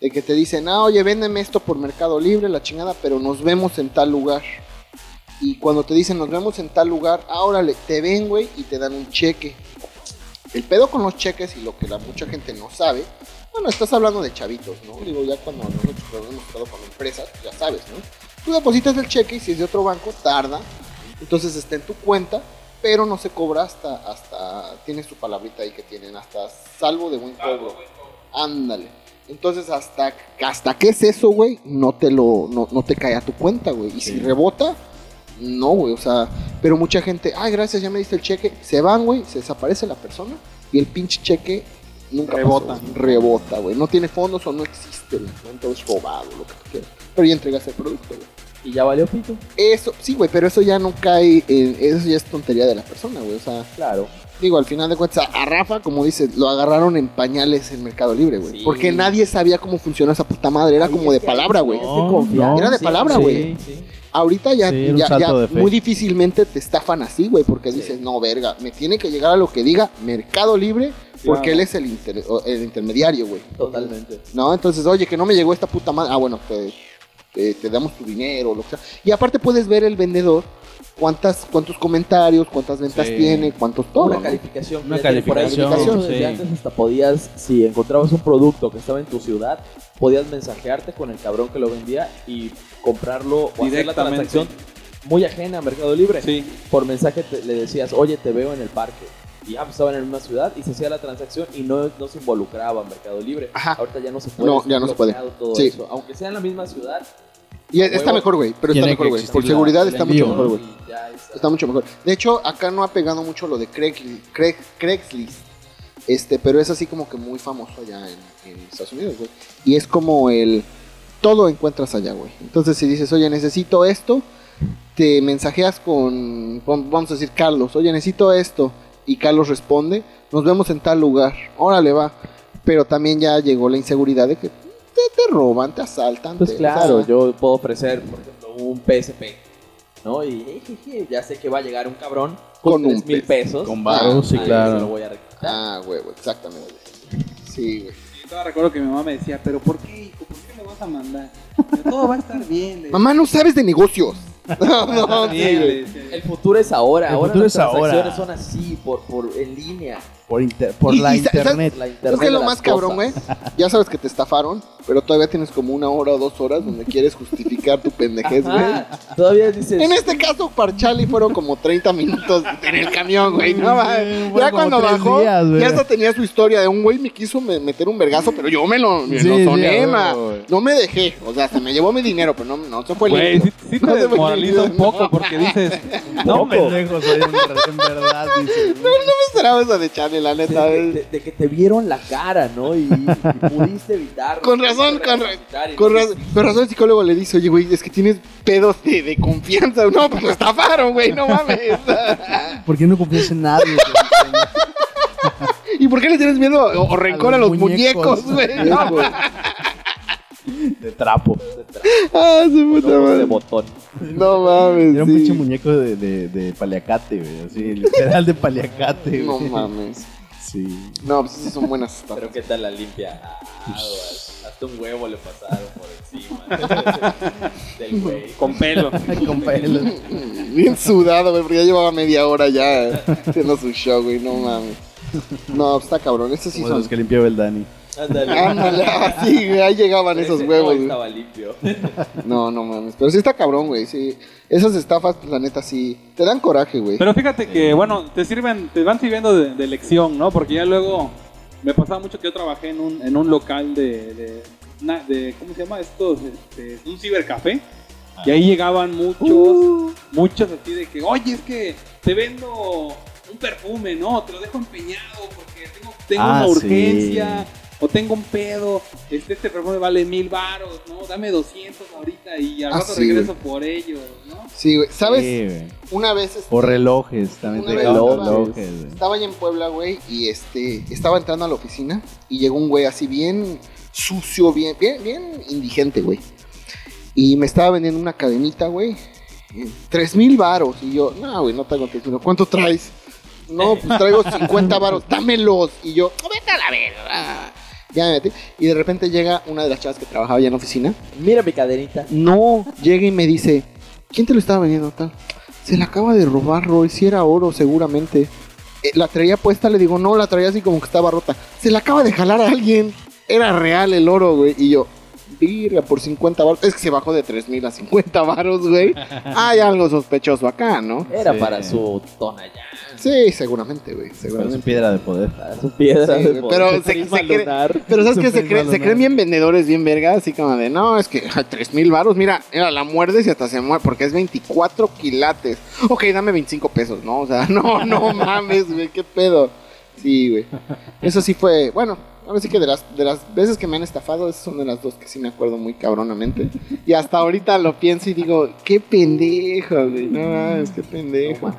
De que te dicen, ah, oye, véndeme esto por Mercado Libre, la chingada, pero nos vemos en tal lugar. Y cuando te dicen, nos vemos en tal lugar, ahora te ven, güey, y te dan un cheque. El pedo con los cheques y lo que la mucha gente no sabe, bueno, estás hablando de chavitos, ¿no? Digo, ya cuando nosotros lo hemos estado con empresas, ya sabes, ¿no? Tú depositas el cheque y si es de otro banco, tarda. Entonces está en tu cuenta, pero no se cobra hasta, hasta, tiene su palabrita ahí que tienen, hasta salvo de buen cobro. Ándale. Entonces hasta, hasta que es eso, güey, no te lo, no, no te cae a tu cuenta, güey. Y si rebota, no, güey, o sea, pero mucha gente, ay, gracias, ya me diste el cheque, se van, güey, se desaparece la persona y el pinche cheque nunca Rebota. pasó, rebota, güey. No tiene fondos o no existe la cuenta o es robado, lo que tú quieras. Pero ya entregaste el producto, güey. Y ya valió pito. Eso, sí, güey, pero eso ya no cae, en, eso ya es tontería de la persona, güey. O sea, Claro. digo, al final de cuentas, a Rafa, como dices, lo agarraron en pañales en Mercado Libre, güey. Sí. Porque nadie sabía cómo funciona esa puta madre, era como de palabra, güey. Era de Sí, palabra, güey. sí. Ahorita ya, ya, ya muy difícilmente te estafan así, güey, porque Sí. dices, no, verga, me tiene que llegar a lo que diga Mercado Libre, porque él es el, inter- o- el intermediario, güey. Totalmente. No, entonces, oye, que no me llegó esta puta madre. Ah, bueno, te, te- te damos tu dinero, lo que sea. Y aparte puedes ver el vendedor cuántas, cuántos comentarios, cuántas ventas Sí. tiene, cuántos todo. Una ¿no? calificación. Una tiene por ahí. calificación, Desde sí. antes hasta podías, si encontrabas un producto que estaba en tu ciudad, podías mensajearte con el cabrón que lo vendía y comprarlo o hacer la transacción muy ajena a Mercado Libre. Sí. Por mensaje te- le decías, oye, te veo en el parque. Y ya pues, estaban en la misma ciudad y se hacía la transacción y no, no se involucraba Mercado Libre. Ajá. Ahorita ya no se puede. No, está ya no se puede. Todo Sí. eso. Aunque sea en la misma ciudad. Y está huevo. mejor, güey, pero está mejor, güey. Por la- seguridad está envío, mucho mejor, güey. está. Está mucho mejor. De hecho, acá no ha pegado mucho lo de Craig, Craig, Craigslist. Este, pero es así como que muy famoso allá en, en Estados Unidos, güey. Y es como el... Todo encuentras allá, güey. Entonces, si dices, oye, necesito esto, te mensajeas con, con- vamos a decir, Carlos. Oye, necesito esto. Y Carlos responde, nos vemos en tal lugar. Órale, va. Pero también ya llegó la inseguridad de que te, te roban, te asaltan. Pues te- claro, o sea, yo puedo ofrecer, por ejemplo, un PSP, ¿no? Y jejeje, ya sé que va a llegar un cabrón con, Con un 3 mil pe- pesos. Con sí, Ah, claro. Se lo voy a. Ah, güey, güey, exactamente. Sí, güey. Y todavía recuerdo que mi mamá me decía, pero ¿por qué, hijo? ¿Por qué me vas a mandar? Pero todo va a estar bien. Mamá, no sabes de negocios. No, no, sí, güey. El futuro es ahora. El ahora futuro las es ahora. transacciones son así, por, por en línea. Por, inter- por Y- la y internet. La Es internet que de lo más cabrón, güey. Ya sabes que te estafaron, pero todavía tienes como una hora o dos horas donde quieres justificar tu pendejez, güey. Todavía dices. En este caso, para Charlie fueron como 30 minutos en el camión, güey. No, ya cuando bajó, días, ya hasta tenía su historia de un güey me quiso me- meter un vergazo, pero yo me lo, me Sí, lo sí, soné, a ma. No me dejé. O sea, se me llevó mi dinero, pero no, no se fue Güey, limpio. sí, sí No te desmoraliza un poco porque dices, No, no, pendejo, soy en, en verdad. No me esperaba esa de La De, neta. de- de- de que te vieron la cara, ¿no? Y, y pudiste evitarlo. Con razón, con, y con, razón, con razón el psicólogo le dice, oye, güey, es que tienes pedos de, de confianza. No, pues lo estafaron, güey, no mames. ¿Por qué no confías en nadie? ¿Y por qué le tienes miedo o, o rencor a los, los muñecos, muñecos. güey? No. De trapo. Ah, su puta Ojos de madre. botón. No mames. Era un sí. pinche muñeco de, de, de paliacate, güey. Así, literal de paliacate, güey. No mames. Sí. No, pues sí son buenas estafas. Pero qué tal la limpia. Ah, Hasta un huevo le pasaron por encima del güey. Con pelo. Con pelo. Bien sudado, güey, porque ya llevaba media hora ya haciendo su show, güey, no mames. No, está cabrón, estos sí Como son... los que limpiaba el Dani. Ándale. Ándale, así, güey, ahí llegaban esos Ese huevos, no güey. estaba limpio. No, no mames, pero sí está cabrón, güey, sí. Esas estafas, la neta, sí, te dan coraje, güey. Pero fíjate que, bueno, te sirven, te van sirviendo de, de lección, ¿no? Porque ya luego me pasaba mucho que yo trabajé en un, en un local de, de, ¿cómo se llama? Estos, este, un cibercafé. Y ahí llegaban muchos, muchos así de que, oye, es que te vendo un perfume, ¿no? Te lo dejo empeñado porque tengo, tengo Ah, una sí. O tengo un pedo, este, este perfume vale mil baros, ¿no? Dame 200 ahorita y al Ah, rato sí, regreso por ellos, ¿no? Sí, güey, ¿sabes? Sí. Una vez... este, O relojes, también te estaba- relojes, güey. Estaba allá en Puebla, güey, y este, estaba entrando a la oficina y llegó un güey así bien sucio, bien, bien, bien indigente, güey. Y me estaba vendiendo una cadenita, güey, tres mil varos. Y yo, no, güey, no tengo tres mil. ¿Cuánto traes? No, pues traigo 50 varos, dámelos. Y yo, "Oh, vete a la verga. Ya me metí. Y de repente llega una de las chavas que trabajaba allá en la oficina. Mira mi cadenita. No, llega y me dice, ¿quién te lo estaba vendiendo tal? Se la acaba de robar, Roy, si era oro seguramente. Eh, la traía puesta, le digo, no, la traía así como que estaba rota. Se la acaba de jalar a alguien. Era real el oro, güey. Y yo, virga, por 50 baros. Es que se bajó de 3 mil a 50 baros, güey. Hay algo sospechoso acá, ¿no? Era Sí. para su tonallán. Sí, seguramente, güey, Pero es seguramente. piedra de poder. Para su piedra Sí, de poder, pero se- se cree-. Pero ¿sabes qué? Se, creen- se bien vendedores, bien vergas, así como de, no, es que a 3 mil baros, mira, mira, la muerdes y hasta se muere, porque es 24 quilates. Ok, dame 25 pesos, ¿no? O sea, no, no mames, güey, qué pedo. Sí, güey. Eso sí fue, bueno, ahora sí que de las, de las veces que me han estafado, esas son de las dos que sí me acuerdo muy cabronamente. Y hasta ahorita lo pienso y digo, qué pendejo, güey, no mames, qué pendejo.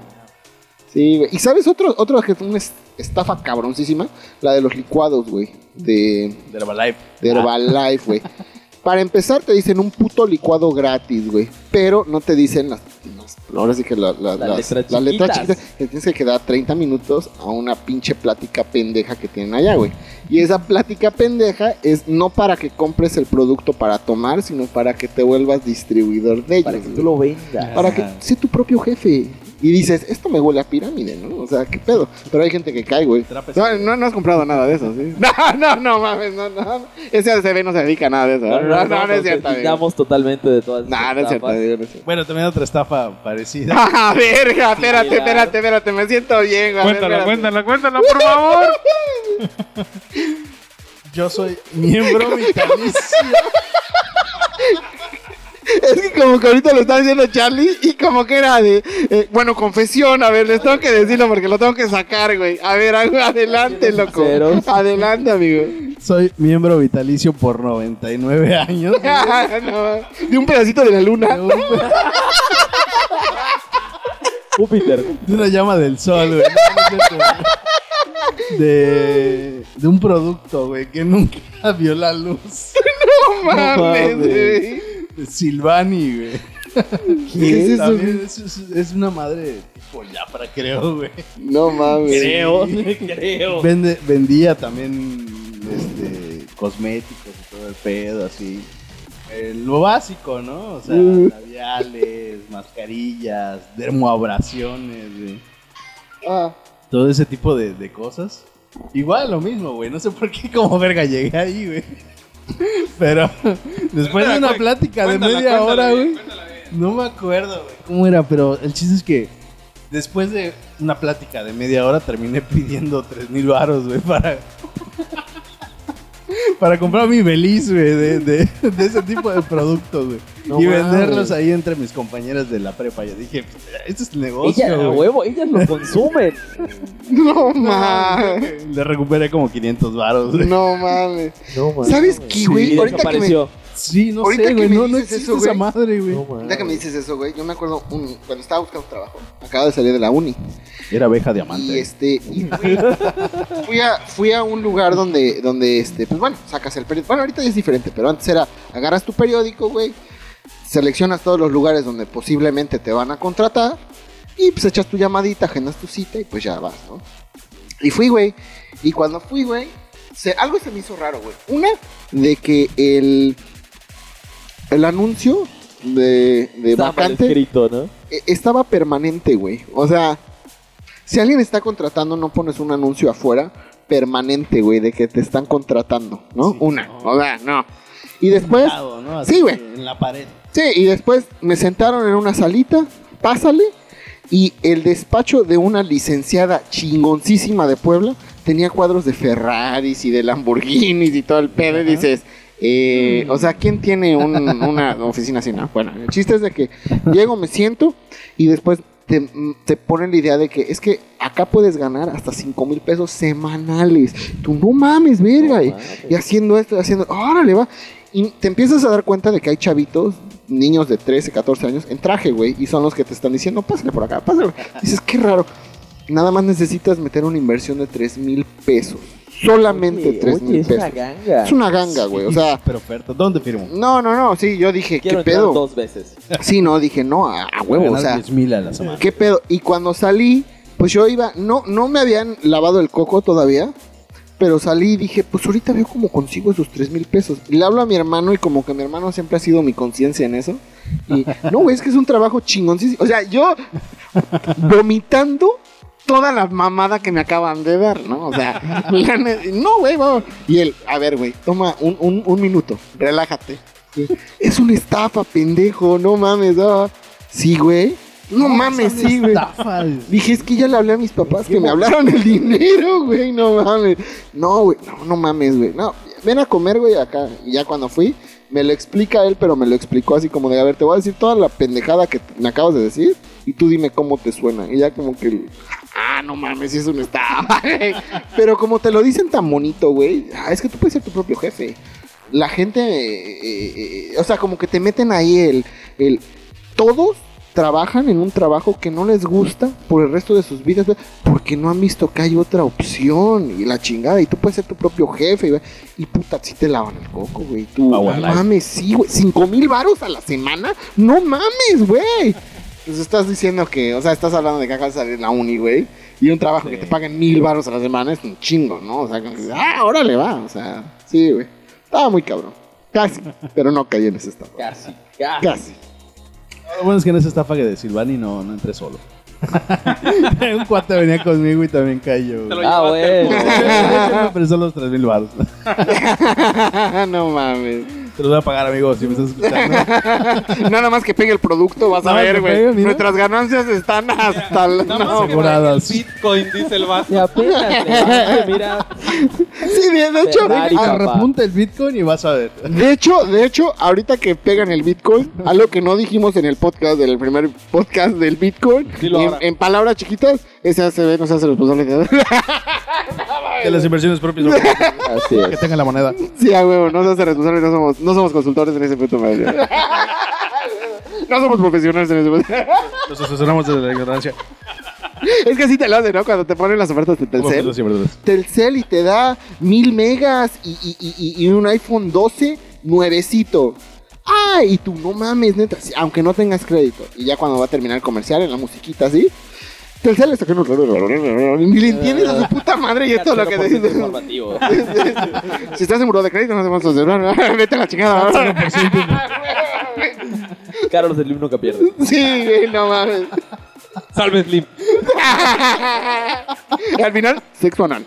Sí, güey. ¿Y sabes otro, otro que es una es- estafa cabroncísima? La de los licuados, güey. De, De Herbalife. de Herbalife, güey. Para empezar, te dicen un puto licuado gratis, güey. Pero no te dicen las. las- ahora sí que la- la- Las las, letras las letras chiquitas. tienes que quedar 30 minutos a una pinche plática pendeja que tienen allá, güey. Y esa plática pendeja es no para que compres el producto para tomar, sino para que te vuelvas distribuidor de ellos. Para que güey. tú lo vendas. Para que sea tu propio jefe. Y dices, esto me huele a pirámide, ¿no? O sea, ¿qué pedo? Pero hay gente que cae, güey. No, no, no has comprado nada de eso, ¿sí? No, no, no, mames, no, no. Ese ACB no se dedica a nada de eso. No, no, no, no, es cierto, deslindamos totalmente de todas No, no es cierto, etapas. amigo, no es cierto. Bueno, también otra estafa parecida. Ah, verga, espérate, espérate, espérate, me siento bien, güey. Cuéntala, espérate. cuéntala, cuéntala, por favor. Yo soy miembro vitalicio. Es que como que ahorita lo está diciendo Charlie y como que era de, eh, bueno, confesión, a ver, les tengo que decirlo porque lo tengo que sacar, güey. A ver, adelante, loco. Adelante, amigo. Soy miembro vitalicio por 99 años. No, de un pedacito de la luna. De, un- Júpiter. de una llama del sol, güey. De, de un producto, güey, que nunca vio la luz. No mames, mames. güey. Silvani, güey. ¿Qué es eso, También es, es- es una madre tipo Yapra, creo, güey. No mames. Creo, creo. Vende, vendía también este, cosméticos y todo el pedo, así. Eh, lo básico, ¿no? O sea, Mm. labiales, mascarillas, dermoabrasiones, güey. Ah, Todo ese tipo de, de cosas. Igual lo mismo, güey. No sé por qué como verga llegué ahí, güey. Pero después de una plática de media hora, bien, güey. No me acuerdo, güey, cómo era, pero el chiste es que después de una plática de media hora terminé pidiendo tres mil baros, güey, para... para comprar mi beliz, güey, de, de, de ese tipo de productos, güey. No y venderlos ahí entre mis compañeras de la prepa. Yo dije, pues, este es el negocio, Ella, huevo, ellas lo consumen. no mames. Le recuperé como 500 baros, güey. No mames. No, mames. ¿Sabes qué, güey? Sí, Ahorita que me-. Sí, no Ahorita sé, que güey. me No, no dices existe eso, esa güey. madre, güey. No. Ahorita que me dices eso, güey, yo me acuerdo un- cuando estaba buscando trabajo, acaba de salir de la uni. Era abeja diamante. Y este, y fui, fui a, fui a un lugar donde, donde este, pues bueno, sacas el periódico. Bueno, ahorita ya es diferente, pero antes era, agarras tu periódico, güey, seleccionas todos los lugares donde posiblemente te van a contratar y pues echas tu llamadita, agendas tu cita y pues ya vas, ¿no? Y fui, güey. Y cuando fui, güey, se- algo se me hizo raro, güey. Una, de que el, el anuncio de, de vacante escrito, ¿no? eh, estaba permanente, güey. O sea, si alguien está contratando, no pones un anuncio afuera permanente, güey, de que te están contratando, ¿no? Sí, Una, no. o sea, no. Y después, Pintado, ¿no? Así Sí, güey. En la pared. sí, y después me sentaron en una salita, pásale, y el despacho de una licenciada chingoncísima de Puebla tenía cuadros de Ferraris y de Lamborghinis y todo el pedo, y dices... eh, o sea, ¿quién tiene un- una oficina así? No? Bueno, el chiste es de que llego, me siento y después te, mm, te ponen la idea de que es que acá puedes ganar hasta 5 mil pesos semanales. Tú no mames, verga. No y, y haciendo esto, y haciendo, órale, va. Y te empiezas a dar cuenta de que hay chavitos, niños de 13, 14 años, en traje, güey, y son los que te están diciendo, pásale por acá, pásale. Dices, qué raro. Nada más necesitas meter una inversión de 3 mil pesos. Solamente Oye, 3 oye, mil es una ganga. Es una ganga, güey. O sea, Pero oferta. ¿Dónde firmo? no, no, no. Sí, yo dije, Quiero ¿qué pedo? dos veces. Sí, no, dije, no, a, a huevo. O sea, 10 mil a la semana. ¿qué pedo? Y cuando salí, pues yo iba, no, no me habían lavado el coco todavía. Pero salí y dije, pues ahorita veo cómo consigo esos 3 mil pesos. Y le hablo a mi hermano y como que mi hermano siempre ha sido mi conciencia en eso. Y no, güey, es que es un trabajo chingoncísimo. O sea, yo vomitando toda la mamada que me acaban de dar, ¿no? O sea, no, güey, vamos. Y él, a ver, güey, toma un, un, un minuto, relájate. Es una estafa, pendejo, no mames, ah. Sí, güey. No mames, sí, güey. Dije, es que ya le hablé a mis papás que me hablaron el dinero, güey, no mames. No, güey, no, no mames, güey. No, ven a comer, güey, acá. Y ya cuando fui, me lo explica él, pero me lo explicó así como de, a ver, te voy a decir toda la pendejada que me acabas de decir y tú dime cómo te suena. Y ya como que, ah, no mames, es un güey. pero como te lo dicen tan bonito, güey, ah, es que tú puedes ser tu propio jefe. La gente, eh, eh, eh, o sea, como que te meten ahí el, el, todos trabajan en un trabajo que no les gusta por el resto de sus vidas porque no han visto que hay otra opción y la chingada y tú puedes ser tu propio jefe güey, y puta si te lavan el coco güey tú no mames sí güey cinco mil varos a la semana no mames güey pues estás diciendo que o sea estás hablando de que acabas de salir de la uni güey y un trabajo que te paguen mil varos a la semana es un chingo no o sea como que, ah órale va o sea sí güey estaba muy cabrón casi pero no caí en ese estado Casi, casi. casi Lo bueno es que en esa estafa que de Silvani no, no entré solo. Un cuate venía conmigo y también cayó. Te lo Ah, bueno. me prestó los 3 mil baros. no mames Te los voy a pagar, amigo, si me estás escuchando. Nada más que pegue el producto, vas a ver, güey. Nuestras ganancias están hasta No. el Bitcoin, dice el vato. Y apenas levanto, mira. Sí, de de hecho, ah, repunta el Bitcoin y vas a ver. de hecho, de hecho, ahorita que pegan el Bitcoin, algo que no dijimos en el podcast, del primer podcast del Bitcoin, en, palabras chiquitas, ese ACB no se hace responsable de las inversiones propias. Así Que es. tenga la moneda. Sí, a huevo, no se hace responsable, no somos, no somos consultores en ese punto medio. No somos profesionales en ese punto. Nos asesoramos desde la ignorancia. Es que así te lo hacen, ¿no? Cuando te ponen las ofertas de Telcel. pues, sí. Telcel y te da mil megas y, y- y- y- y un iPhone 12 nuevecito. Ah, y tú no mames, neta, sí, aunque no tengas crédito. Y ya cuando va a terminar el comercial, en la musiquita así, Telcel está que no. Ni le entiendes a su puta madre y esto es lo que te Cero por ciento dice. informativo. Si estás en buró de crédito, no hacemos los de Vete a la chingada. Carlos del himno que pierde. Sí, güey, no mames. Salve Slim. Y al final, sexo anal.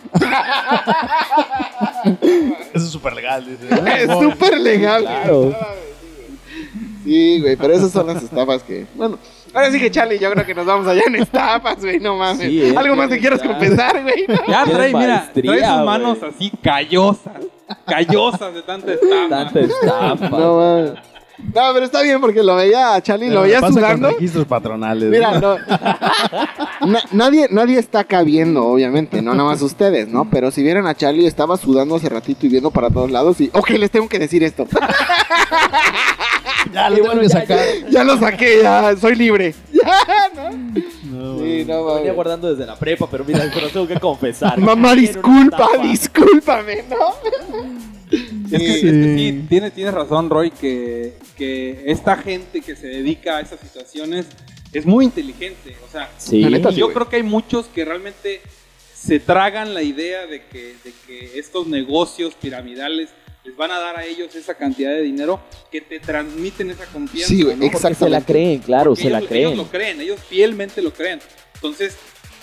Eso es súper legal. dice. Es súper legal. Claro. Sí, güey, pero esas son las estafas que. Bueno, ahora sí que Charlie, yo creo que nos vamos allá en estafas, güey, no mames. Sí, eh, Algo más que ya. quieras confesar, güey. Ya Tienes trae, mira, trae sus manos así callosas. Callosas de tanta estafa. Tanta estafa. No, mames. No, pero está bien porque lo veía a Charlie, lo veía sudando. registros patronales. Mira, no. Na- nadie, nadie está acá viendo, obviamente, no nada más ustedes, ¿no? Pero si vieran a Charlie, estaba sudando hace ratito y viendo para todos lados y, ok, les tengo que decir esto. Ya lo bueno, ya- sacar. ya lo saqué, ya, soy libre. Ya, ¿no? No, Sí, no, Lo venía guardando desde la prepa, pero mira, pero lo tengo que confesar. Mamá, disculpa, discúlpame, ¿no? Es que, es Sí. que sí, tienes, tienes razón, Roy, que, que esta gente que se dedica a esas situaciones es muy inteligente. O sea, Sí. Neta, sí, yo creo que hay muchos que realmente se tragan la idea de que, de que estos negocios piramidales les van a dar a ellos esa cantidad de dinero que te transmiten esa confianza. Sí, güey, ¿no? Porque se la Exactamente. creen, claro, Porque se la creen. Ellos lo creen, ellos fielmente lo creen. Entonces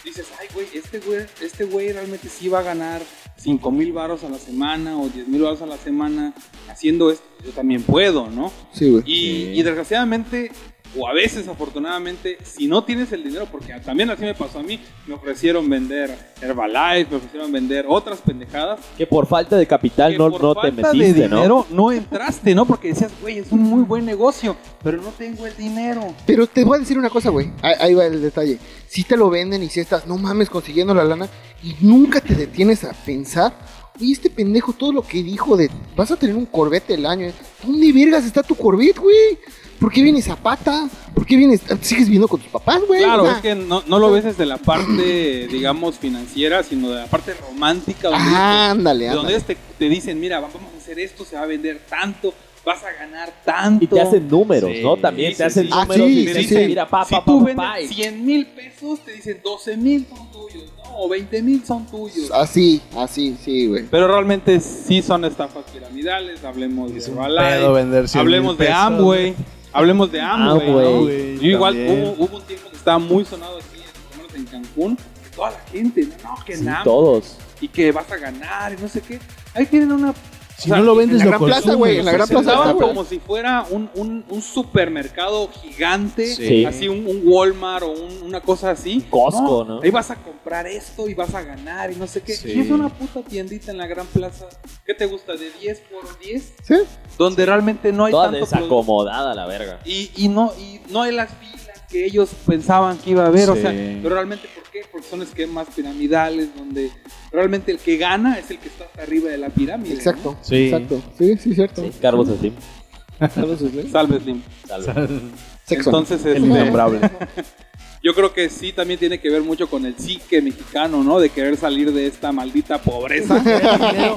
dices, ay, güey, este güey, este güey realmente sí va a ganar 5 mil baros a la semana o 10 mil baros a la semana haciendo esto. Yo también puedo, ¿no? Sí, güey. Y, y desgraciadamente, o a veces afortunadamente, si no tienes el dinero, porque también así me pasó a mí, me ofrecieron vender Herbalife, me ofrecieron vender otras pendejadas. Que por falta de capital no, por no te metiste, de ¿no? dinero no entraste, ¿no? Porque decías, güey, es un muy buen negocio, pero no tengo el dinero. Pero te voy a decir una cosa, güey. Ahí, ahí va el detalle. Si te lo venden y si estás, no mames, consiguiendo la lana y nunca te detienes a pensar, oye, este pendejo, todo lo que dijo de vas a tener un Corvette el año. ¿Dónde vergas está tu Corvette, güey? ¿Por qué vienes a pata? ¿Por qué vienes? ¿Sigues viviendo con tus papás, güey? Claro, O sea, es que no, no lo ves desde la parte, digamos, financiera, sino de la parte romántica, donde, Ah, te- ándale, donde ándale. ellos te, te dicen, mira, vamos a hacer esto, se va a vender tanto, vas a ganar tanto. Y te hacen números, Sí, ¿no? También sí, te hacen sí. Ah, números sí, y te sí, dicen, sí. mira, pa, si tú pa, vendes pa, y- 100 mil pesos, te dicen 12 mil son tuyos, ¿no? O 20 mil son tuyos. Así, así, sí, güey. Pero realmente sí son estafas piramidales, hablemos de Es un Herbalife, pedo vender 100 hablemos de Amway, hablemos de Amway, ¿no? Amway, Yo igual hubo, hubo un tiempo que estaba muy sonado aquí, por lo menos en Cancún, que toda la gente, no, no, que Sí, nada, todos. y que vas a ganar y no sé qué. Ahí tienen una... Si no lo vendes, en la lo Gran Plaza, güey, en la Gran Plaza. Estaba güey. como si fuera un, un, un supermercado gigante, Sí. así un, un Walmart o un- una cosa así. Costco, ¿no? Ahí vas a comprar esto y vas a ganar y no sé qué. Sí. Y es una puta tiendita en la Gran Plaza. ¿Qué te gusta? ¿De 10 por 10? ¿Sí? Donde realmente no hay Toda tanto producto. desacomodada la verga. Y, y, no, y no hay las filas que ellos pensaban que iba a haber. O sea, pero realmente, ¿por qué? Porque son esquemas piramidales donde realmente el que gana es el que está hasta arriba de la pirámide. ¿no? Exacto, Sí. exacto. Sí, sí, cierto. Sí, Carlos Slim. Salve Slim. Salve. Sexo. Entonces, El este, innombrable. yo creo que sí también tiene que ver mucho con el psique mexicano, ¿no? De querer salir de esta maldita pobreza. dinero,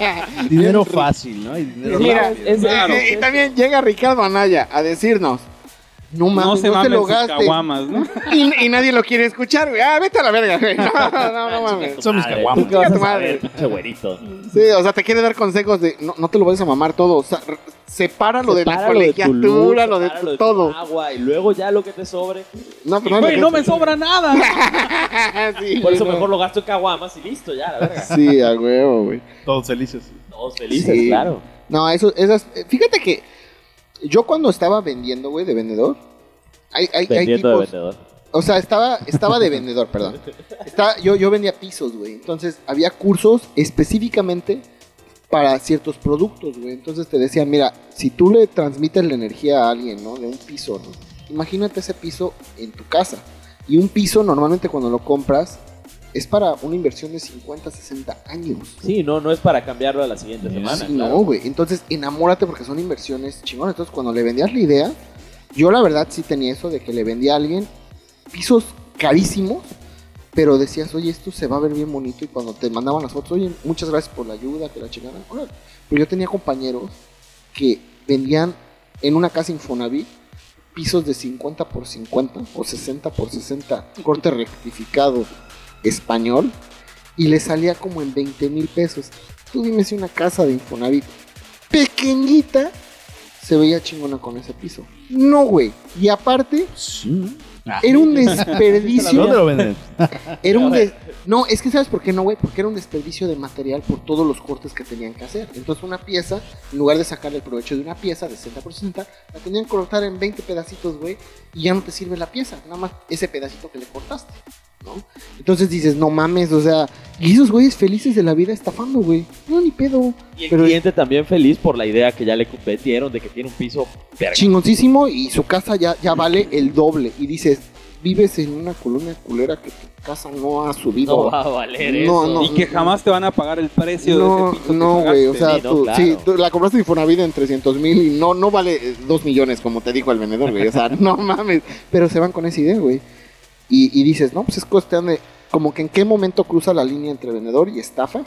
dinero fácil, ¿no? Y dinero Mira, rápido. es- Claro. y, y también llega Ricardo Anaya a decirnos, no mames, no no, se te mamen lo gastes. caguamas, ¿no? Y, y nadie lo quiere escuchar, güey. Ah, vete a la verga, güey. No, no, no mames. Son mis caguamas. ¿Tú qué vas a madre. güerito? Sí, o sea, te quiere dar consejos de no, no te lo vayas a mamar todo. O sea, separa lo de la Separa lo de tu luz, colegiatura, lo de todo. agua y luego ya lo que te sobre. No, pero Güey, no me sobra nada. sí, Por eso no. mejor lo gasto en caguamas y listo, ya, la verga. Sí, a huevo, güey. Todos felices. Todos felices, Sí. claro. No, eso, esas. Fíjate que yo cuando estaba vendiendo, güey, de vendedor, hay, hay, hay Vendiendo de tipos. vendedor. O sea, estaba, estaba de vendedor, perdón. Estaba, yo, yo vendía pisos, güey. Entonces, había cursos específicamente para ciertos productos, güey. Entonces te decían, mira, si tú le transmites la energía a alguien, ¿no? De un piso, ¿no? Imagínate ese piso en tu casa. Y un piso, normalmente cuando lo compras, es para una inversión de 50, 60 años. Sí, no, no es para cambiarlo a la siguiente semana. Sí, claro. no, güey. Entonces, enamórate porque son inversiones chingonas. Entonces, cuando le vendías la idea, yo la verdad sí tenía eso de que le vendía a alguien pisos carísimos, pero decías, oye, esto se va a ver bien bonito. Y cuando te mandaban las fotos, oye, muchas gracias por la ayuda, que la chingada. Órale. Pero yo tenía compañeros que vendían en una casa Infonavit pisos de 50 por 50 o 60 por 60, corte rectificado español, y le salía como en 20 mil pesos. Tú dime si una casa de Infonavit pequeñita se veía chingona con ese piso. No, güey. Y aparte, Sí. Ah. era un ¿Dónde desperdicio. lo venden? Era un des- No, es que ¿sabes por qué no, güey? Porque era un desperdicio de material por todos los cortes que tenían que hacer. Entonces una pieza, en lugar de sacarle el provecho de una pieza de 60 por 60, la tenían que cortar en 20 pedacitos, güey, y ya no te sirve la pieza, nada más ese pedacito que le cortaste, ¿no? Entonces dices, no mames, o sea, y esos güeyes felices de la vida estafando, güey. No, ni pedo. Y el Pero- cliente también feliz por la idea que ya le vendieron de que tiene un piso verga. Chingoncísimo y su casa ya, ya vale el doble. Y dices, vives en una colonia culera que tu casa no ha subido. No va a valer No, eso. no. y que jamás te van a pagar el precio No, de ese piso que no, güey, o sea, Sí, no, tú, claro. sí, tú la compraste Infonavit en 300 mil y no, no vale 2 millones como te dijo el vendedor, güey, o sea, no mames, pero se van con esa idea, güey. Y, y dices, no, pues es cuestión de, como que en qué momento cruza la línea entre vendedor y estafa.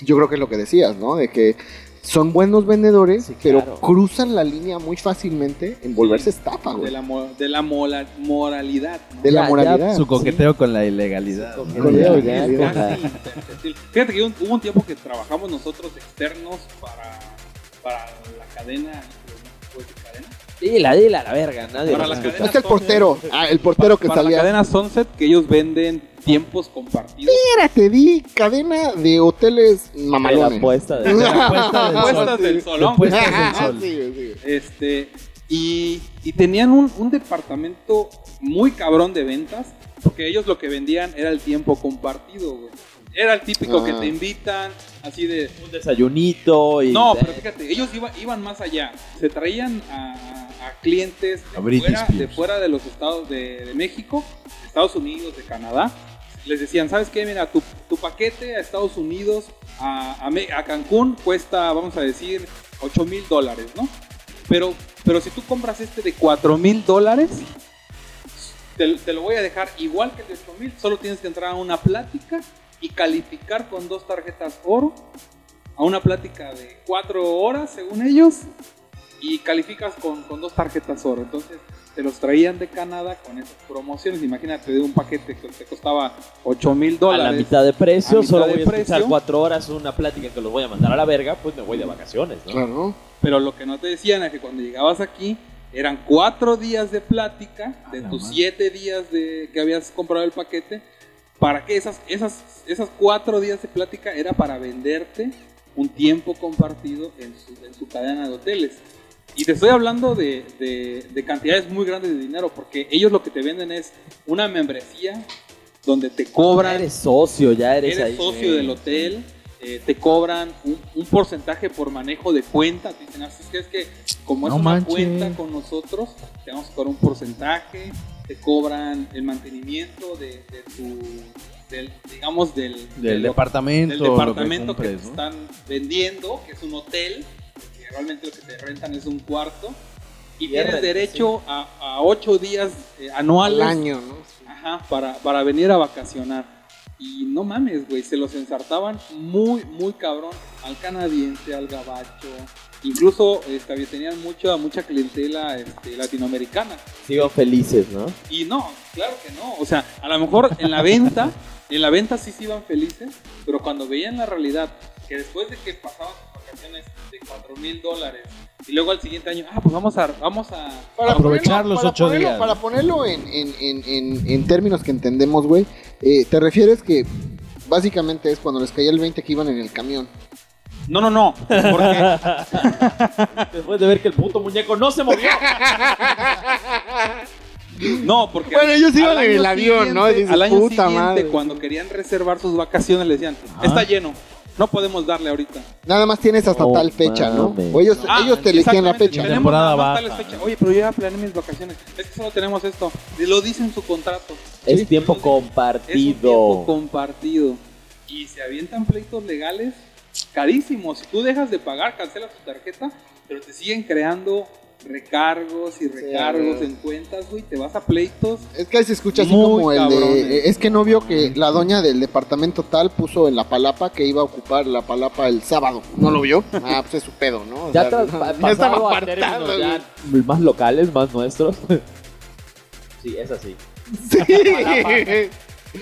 Yo creo que es lo que decías, ¿no? De que son buenos vendedores, Sí, pero claro. cruzan la línea muy fácilmente en volverse estafa, De güey. la, mo- de la mola- moralidad. ¿no? De la Ya, moralidad. Su coqueteo con la ilegalidad. ¿no? Coqueteo, Ya, ya, ya. con la- Casi imperceptible. Fíjate que hubo un tiempo que trabajamos nosotros externos para, para la cadena. Dila, dila, la verga, nadie Para nos la escucha. cadena. Es el portero. Ah, el portero que para salía. la cadena Sunset, que ellos venden tiempos compartidos. Espérate, di cadena de hoteles De la mamalones. apuesta de... De la puesta del Apuestas sol. del puestas del Ah, sol. sí, güey, sí. Este, y, y tenían un, un departamento muy cabrón de ventas, porque ellos lo que vendían era el tiempo compartido, güey. Era el típico Ah. que te invitan, así de... Un desayunito y... No, pero fíjate, ellos iba- iban más allá. Se traían a, a clientes A de British fuera, de fuera de los estados de, de México, de Estados Unidos, de Canadá. Les decían, ¿sabes qué? Mira, tu, tu paquete a Estados Unidos, a, a a Cancún, cuesta, vamos a decir, 8 mil dólares, ¿no? Pero, pero si tú compras este de 4 mil dólares, te, te lo voy a dejar igual que el de 8 mil. Solo tienes que entrar a una plática y calificar con dos tarjetas oro a una plática de 4 horas, según ellos, y calificas con, con dos tarjetas oro. Entonces, te los traían de Canadá con esas promociones. Imagínate, de un paquete que te costaba 8 mil A dólares. la mitad de precio, A mitad solo de voy a escuchar precio. cuatro horas una plática que los voy a mandar a la verga, pues me voy de vacaciones, ¿no? Claro. Pero lo que no te decían es que cuando llegabas aquí eran cuatro días de plática de A tus madre. siete días de que habías comprado el paquete. ¿Para qué esas, esas, esas cuatro días de plática era para venderte un tiempo compartido en su, en su cadena de hoteles? Y te estoy hablando de, de- de cantidades muy grandes de dinero porque ellos lo que te venden es una membresía donde te Ya cobran eres socio, ya eres, eres ahí. socio del hotel, eh, te cobran un, un porcentaje por manejo de cuenta. Te dicen, así es que es que como es una manches. cuenta con nosotros, te vamos a cobrar un porcentaje, te cobran el mantenimiento de, de tu, del, digamos, del, Del departamento. del que departamento que, te ¿no? están vendiendo, que es un hotel, que realmente lo que te rentan es un cuarto. Y tienes derecho a, a ocho días eh, anuales Al año, ¿no? Ajá, para, para venir a vacacionar. Y no mames, güey, se los ensartaban muy, muy cabrón al canadiense, al gabacho. Incluso este, había- tenían mucha, mucha clientela este, latinoamericana. Sigo felices, ¿no? Y no, claro que no. O sea, a lo mejor en la venta, en la venta sí se iban felices, pero cuando veían la realidad, que después de que pasaban de 4 mil dólares, y luego al siguiente año, ah, pues vamos a, vamos a, Para Aprovechar ponerlo- los para ocho ponerlo- días. Para ponerlo en, en- en- en- en términos que entendemos, güey, eh, te refieres que básicamente es cuando les caía el 20 que iban en el camión. No, no, no. Porque Después de ver que el puto muñeco no se movió. No, porque. Bueno, ellos iban en el avión, ¿no? Dices, al año "Puta siguiente, madre". cuando querían reservar sus vacaciones, le decían: Ah. Está lleno, no podemos darle ahorita. Nada más tienes hasta Oh, tal fecha, ¿no? O ellos, Ah, ellos te elegían la fecha. Temporada baja. Oye, pero yo ya planeé mis vacaciones. Es que solo tenemos esto. Lo dice en su contrato. Es Sí. tiempo Es un tiempo compartido. compartido. Y se avientan pleitos legales carísimos. Si tú dejas de pagar, cancelas tu tarjeta, pero te siguen creando recargos y recargos en cuentas, güey. Te vas a pleitos Es que ahí se escucha así como el de... Es que no vio que la doña del departamento tal puso en la palapa que iba a ocupar la palapa el sábado. ¿No lo vio? Ah, pues es su pedo, ¿no? O Ya sea, ya estaba apartado, términos güey. ya más locales, más nuestros. Sí, es así. Sí.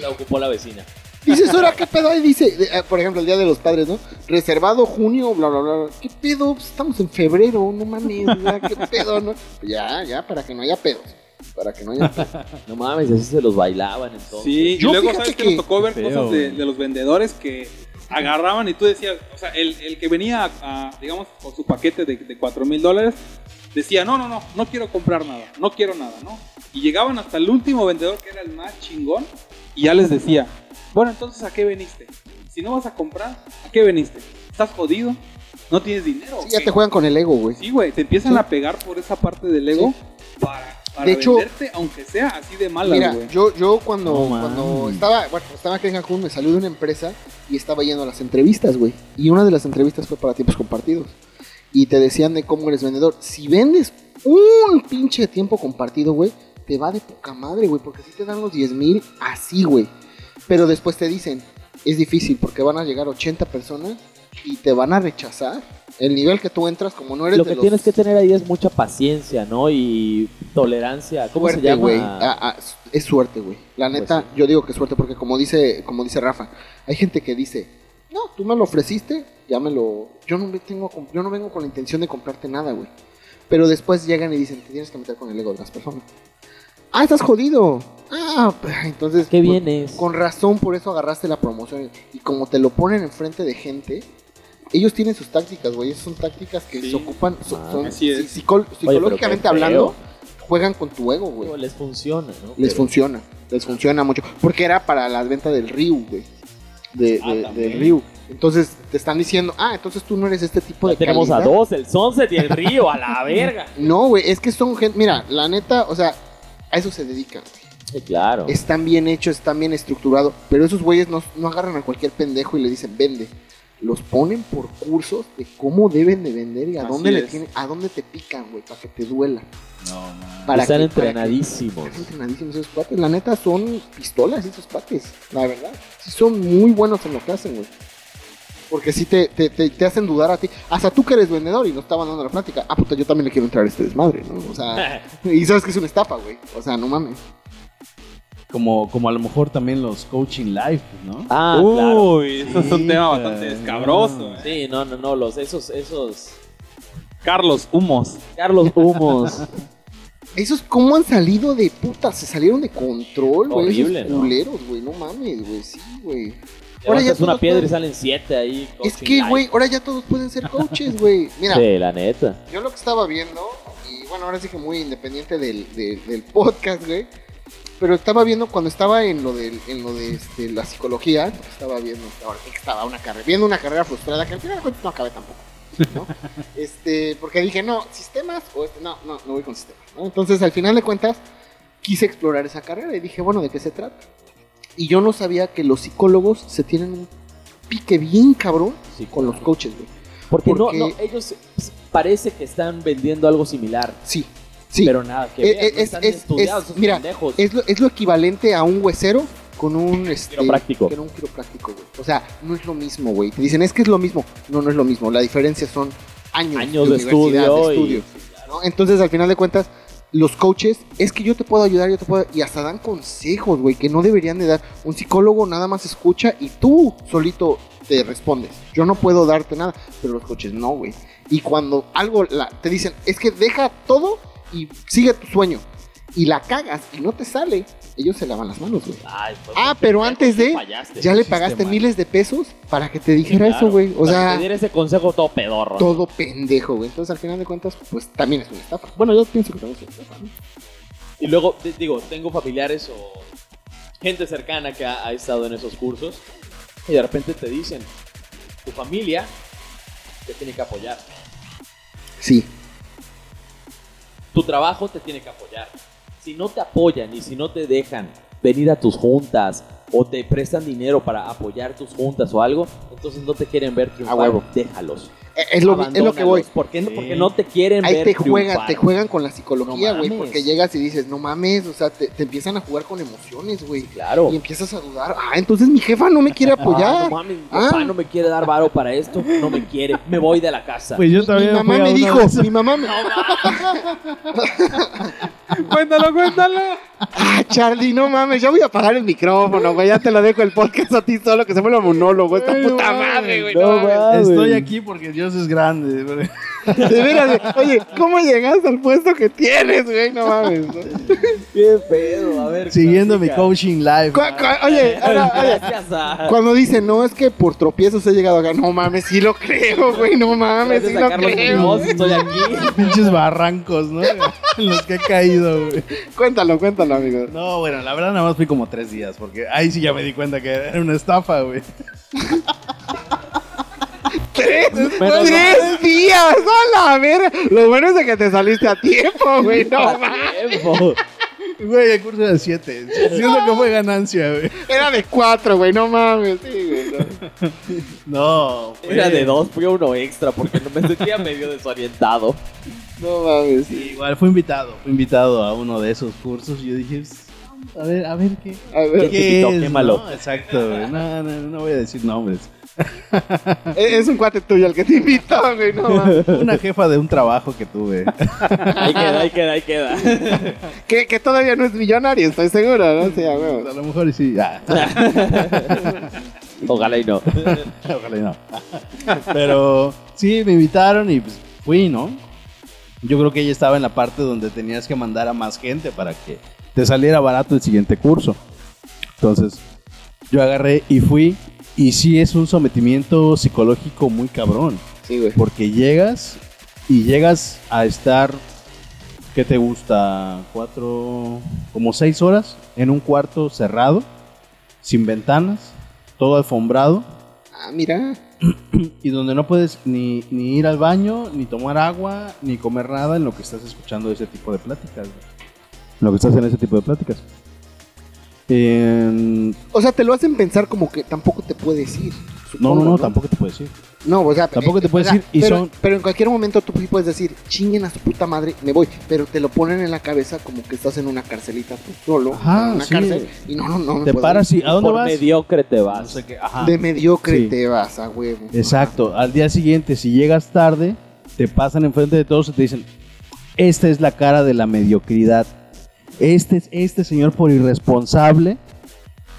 La ocupó la vecina. Dices, ahora, ¿qué pedo? Ahí dice, eh, por ejemplo, el Día de los Padres, ¿no? Reservado junio, bla, bla, bla. ¿Qué pedo? Pues estamos en febrero, no mames, ya, ¿qué pedo, no? Ya, ya, para que no haya pedos. Para que no haya pedos. No mames, así se los bailaban entonces. Sí, Yo y luego fíjate sabes que, que- nos tocó ver Feo, cosas de, los vendedores que agarraban y tú decías, o sea, el, el que venía, a, digamos, con su paquete de, de 4 mil dólares, decía, no, no, no, no quiero comprar nada, no quiero nada, ¿no? Y llegaban hasta el último vendedor que era el más chingón y ya les decía, bueno, entonces, ¿a qué veniste? Si no vas a comprar, ¿a qué veniste? ¿Estás jodido? ¿No tienes dinero? Sí, ya qué?" te juegan con el ego, güey. Sí, güey, te empiezan Sí. a pegar por esa parte del ego para, para De hecho- venderte, aunque sea así de mala, Mira, güey. yo, yo cuando, cuando estaba, bueno, estaba aquí en Cancún, me salió de una empresa y estaba yendo a las entrevistas, güey. Y una de las entrevistas fue para tiempos compartidos. Y te decían de cómo eres vendedor. Si vendes un pinche tiempo compartido, güey, te va de poca madre, güey, porque si te dan los 10 mil así, güey. Pero después te dicen, es difícil porque van a llegar 80 personas y te van a rechazar. El nivel que tú entras, como no eres Lo de que los tienes que tener ahí es mucha paciencia, ¿no? Y tolerancia. ¿Cómo se llama? Ah, ah, es suerte, güey. La Pues neta, sí. yo digo que es suerte porque como dice, como dice Rafa, hay gente que dice, no, tú me lo ofreciste, ya me lo... Yo no, me tengo, yo no vengo con la intención de comprarte nada, güey. Pero después llegan y dicen, te tienes que meter con el ego de las personas. Ah, estás jodido. Ah, entonces... ¿Qué pues, vienes? Con razón, por eso agarraste la promoción. Y como te lo ponen enfrente de gente, ellos tienen sus tácticas, güey. Esas son tácticas que Sí. se ocupan, so- Ah, son, así es. si- psicol- psicológicamente hablando, juegan con tu ego, güey. Les funciona, ¿no? Les Pero- funciona, les funciona mucho. Porque era para la venta del Ryu, güey. De, Ah, de- también. del Ryu. Entonces te están diciendo, ah, entonces tú no eres este tipo Ya de tenemos a dos, el Sunset y el Río, a la verga. No, güey, es que son gente, mira, la neta, o sea, a eso se dedican. güey. Sí, claro. Están bien hechos, están bien estructurados, pero esos güeyes no, no agarran a cualquier pendejo y le dicen, vende. Los ponen por cursos de cómo deben de vender y a Así dónde le tienen, a dónde te pican, güey, para que te duela. No, man. Para Están que- para que- entrenadísimos. Están entrenadísimos esos cuates. La neta son pistolas esos cuates. La verdad. Sí son muy buenos en lo que hacen, güey. Porque sí te, te, te, te hacen dudar a ti. Hasta tú que eres vendedor y no estaban dando la plática. Ah, puta, yo también le quiero entrar a este desmadre, ¿no? O sea, y sabes que es una estafa, güey. O sea, no mames. Como, como a lo mejor también los coaching live, ¿no? Ah, claro. Uy, eso es un tema bastante escabroso. eh. Sí, no, no, no, los, esos, esos... Carlos Humos. Carlos Humos. Esos cómo han salido de puta, se salieron de control, güey. Horrible, Esos ¿no? culeros, güey. No mames, güey. Sí, güey. Ahora ya Levantas una piedra y salen siete ahí. Es que, güey, ahora ya todos pueden ser coaches, güey. Mira, Sí, la neta. Yo lo que estaba viendo, y bueno, ahora sí que muy independiente del, del, del podcast, güey. Pero estaba viendo cuando estaba en lo de, en lo de este, la psicología, estaba viendo, estaba, estaba una carrera, viendo una carrera frustrada que al final de cuentas no acabé tampoco. ¿no? este, porque dije, no, sistemas o este, no, no, no voy con sistemas. ¿no? Entonces, al final de cuentas, quise explorar esa carrera y dije, bueno, ¿de qué se trata? Y yo no sabía que los psicólogos se tienen un pique bien cabrón Sí, con los coaches, güey. Porque, Porque- No, no, ellos parece que están vendiendo algo similar. Sí, sí. Pero nada que Eh, eh, no es- están es- estudiados es- esos mira, pendejos. Es lo, es lo equivalente a un huesero con un este, Quiropráctico. Con un quiropráctico, güey. O sea, no es lo mismo, güey. Te dicen, es que es lo mismo. No, no es lo mismo. La diferencia son años, Años de universidad, estudio de y- estudio, ¿no? Entonces, al final de cuentas, los coaches, es que yo te puedo ayudar, yo te puedo... Y hasta dan consejos, güey, que no deberían de dar. Un psicólogo nada más escucha y tú solito te respondes. Yo no puedo darte nada, pero los coaches no, güey. Y cuando algo la- te dicen, es que deja todo y sigue tu sueño. Y la cagas y no te sale, ellos se lavan las manos, güey. Ay, pues, Ah, pero antes de, fallaste. ya le pagaste mal. miles de pesos para que te dijera Claro. eso, güey. O Para sea, que te diera ese consejo todo pedorro. ¿no? todo pendejo, güey. Entonces, al final de cuentas, pues también es una estafa. Bueno, yo pienso que también es una estafa, ¿no? Y luego, te- digo, tengo familiares o gente cercana que ha, ha estado en esos cursos y de repente te dicen, tu familia te tiene que apoyar, Sí, tu trabajo te tiene que apoyar. Si no te apoyan y si no te dejan venir a tus juntas o te prestan dinero para apoyar tus juntas o algo, entonces no te quieren ver triunfar, huevo. déjalos. Eh, es lo, es lo que voy. ¿Por qué, no- Sí. porque no te quieren Ahí ver te juegan, triunfar. te juegan con la psicología, No güey, porque llegas y dices, no mames, o sea, te, te empiezan a jugar con emociones, güey. Claro. Y empiezas a dudar, ah, entonces mi jefa no me quiere Ah, no apoyar. mames, mi Ah. papá no me quiere dar varo para esto, no me quiere, me voy de la casa. Pues yo Mi- también mi mamá me dijo, mi mamá me... cuéntalo, cuéntalo. Ah, Charlie, no mames, ya voy a apagar el micrófono, güey, ya te lo dejo el podcast a ti solo, que se vuelva monólogo, esta puta madre, güey, no no mames. Estoy aquí porque Dios es grande. güey. De veras, güey. oye, ¿cómo llegaste al puesto que tienes, güey? No mames. ¿no? Qué pedo, a ver. Siguiendo mi coaching live. Cu- cu- Oye, ahora, oye, cuando dicen, no, es que por tropiezos he llegado acá, no mames, sí lo creo, güey, no mames, sí lo creo. Estoy aquí. Pinches barrancos, ¿no? En los que he caído, güey. Cuéntalo, cuéntalo, amigo. No, bueno, la verdad nada más fui como tres días, porque ahí sí ya me di cuenta que era una estafa, güey. ¡Tres! ¡Tres días! ¡A la verga! Lo bueno es de que te saliste a tiempo, güey, no mames. Güey, el curso era de siete. Siento que fue ganancia, güey. Era de cuatro, güey, no mames. Sí, güey, no. No, Era de dos, fui a uno extra porque no me sentía medio desorientado. No mames, sí. Igual fue invitado, fue invitado a uno de esos cursos y yo dije, "Pues, A ver, a ver qué. A ver, ¿Qué Químalo, es, quémalo. no? Exacto, güey. No, no, no voy a decir nombres. Es un cuate tuyo el que te invitó, güey, no mames. Una jefa de un trabajo que tuve. Ahí queda, ahí queda, ahí queda. que, que todavía no es millonario, estoy seguro, ¿no? Sí, a huevo. A lo mejor sí. Ojalá y no. ojalá y no. Pero sí, me invitaron y pues fui, ¿no? Yo creo que ella estaba en la parte donde tenías que mandar a más gente para que te saliera barato el siguiente curso. Entonces, yo agarré y fui. Y sí es un sometimiento psicológico muy cabrón. Sí, güey. Porque llegas y llegas a estar, ¿qué te gusta? Cuatro, como seis horas en un cuarto cerrado, sin ventanas, todo alfombrado Ah, mira. y donde no puedes ni, ni ir al baño, ni tomar agua, ni comer nada en lo que estás escuchando ese tipo de pláticas. güey. En lo que estás en ese tipo de pláticas. En- O sea, te lo hacen pensar como que tampoco te puedes ir. No, supongo, no, no, tampoco te puedes ir. No, o sea, Tampoco eh, te puedes o sea, ir y pero, son- pero en cualquier momento tú sí puedes decir, chinguen a su puta madre, me voy. Pero te lo ponen en la cabeza como que estás en una carcelita tú solo, Ajá, en una sí. cárcel. Y no, no, no. Te paras ir. y ¿a dónde Por vas? mediocre te No vas. sé qué, ajá. De mediocre Sí. te vas a huevo. Exacto. Al día siguiente, si llegas tarde, te pasan enfrente de todos y te dicen, esta es la cara de la mediocridad. Este, este señor por irresponsable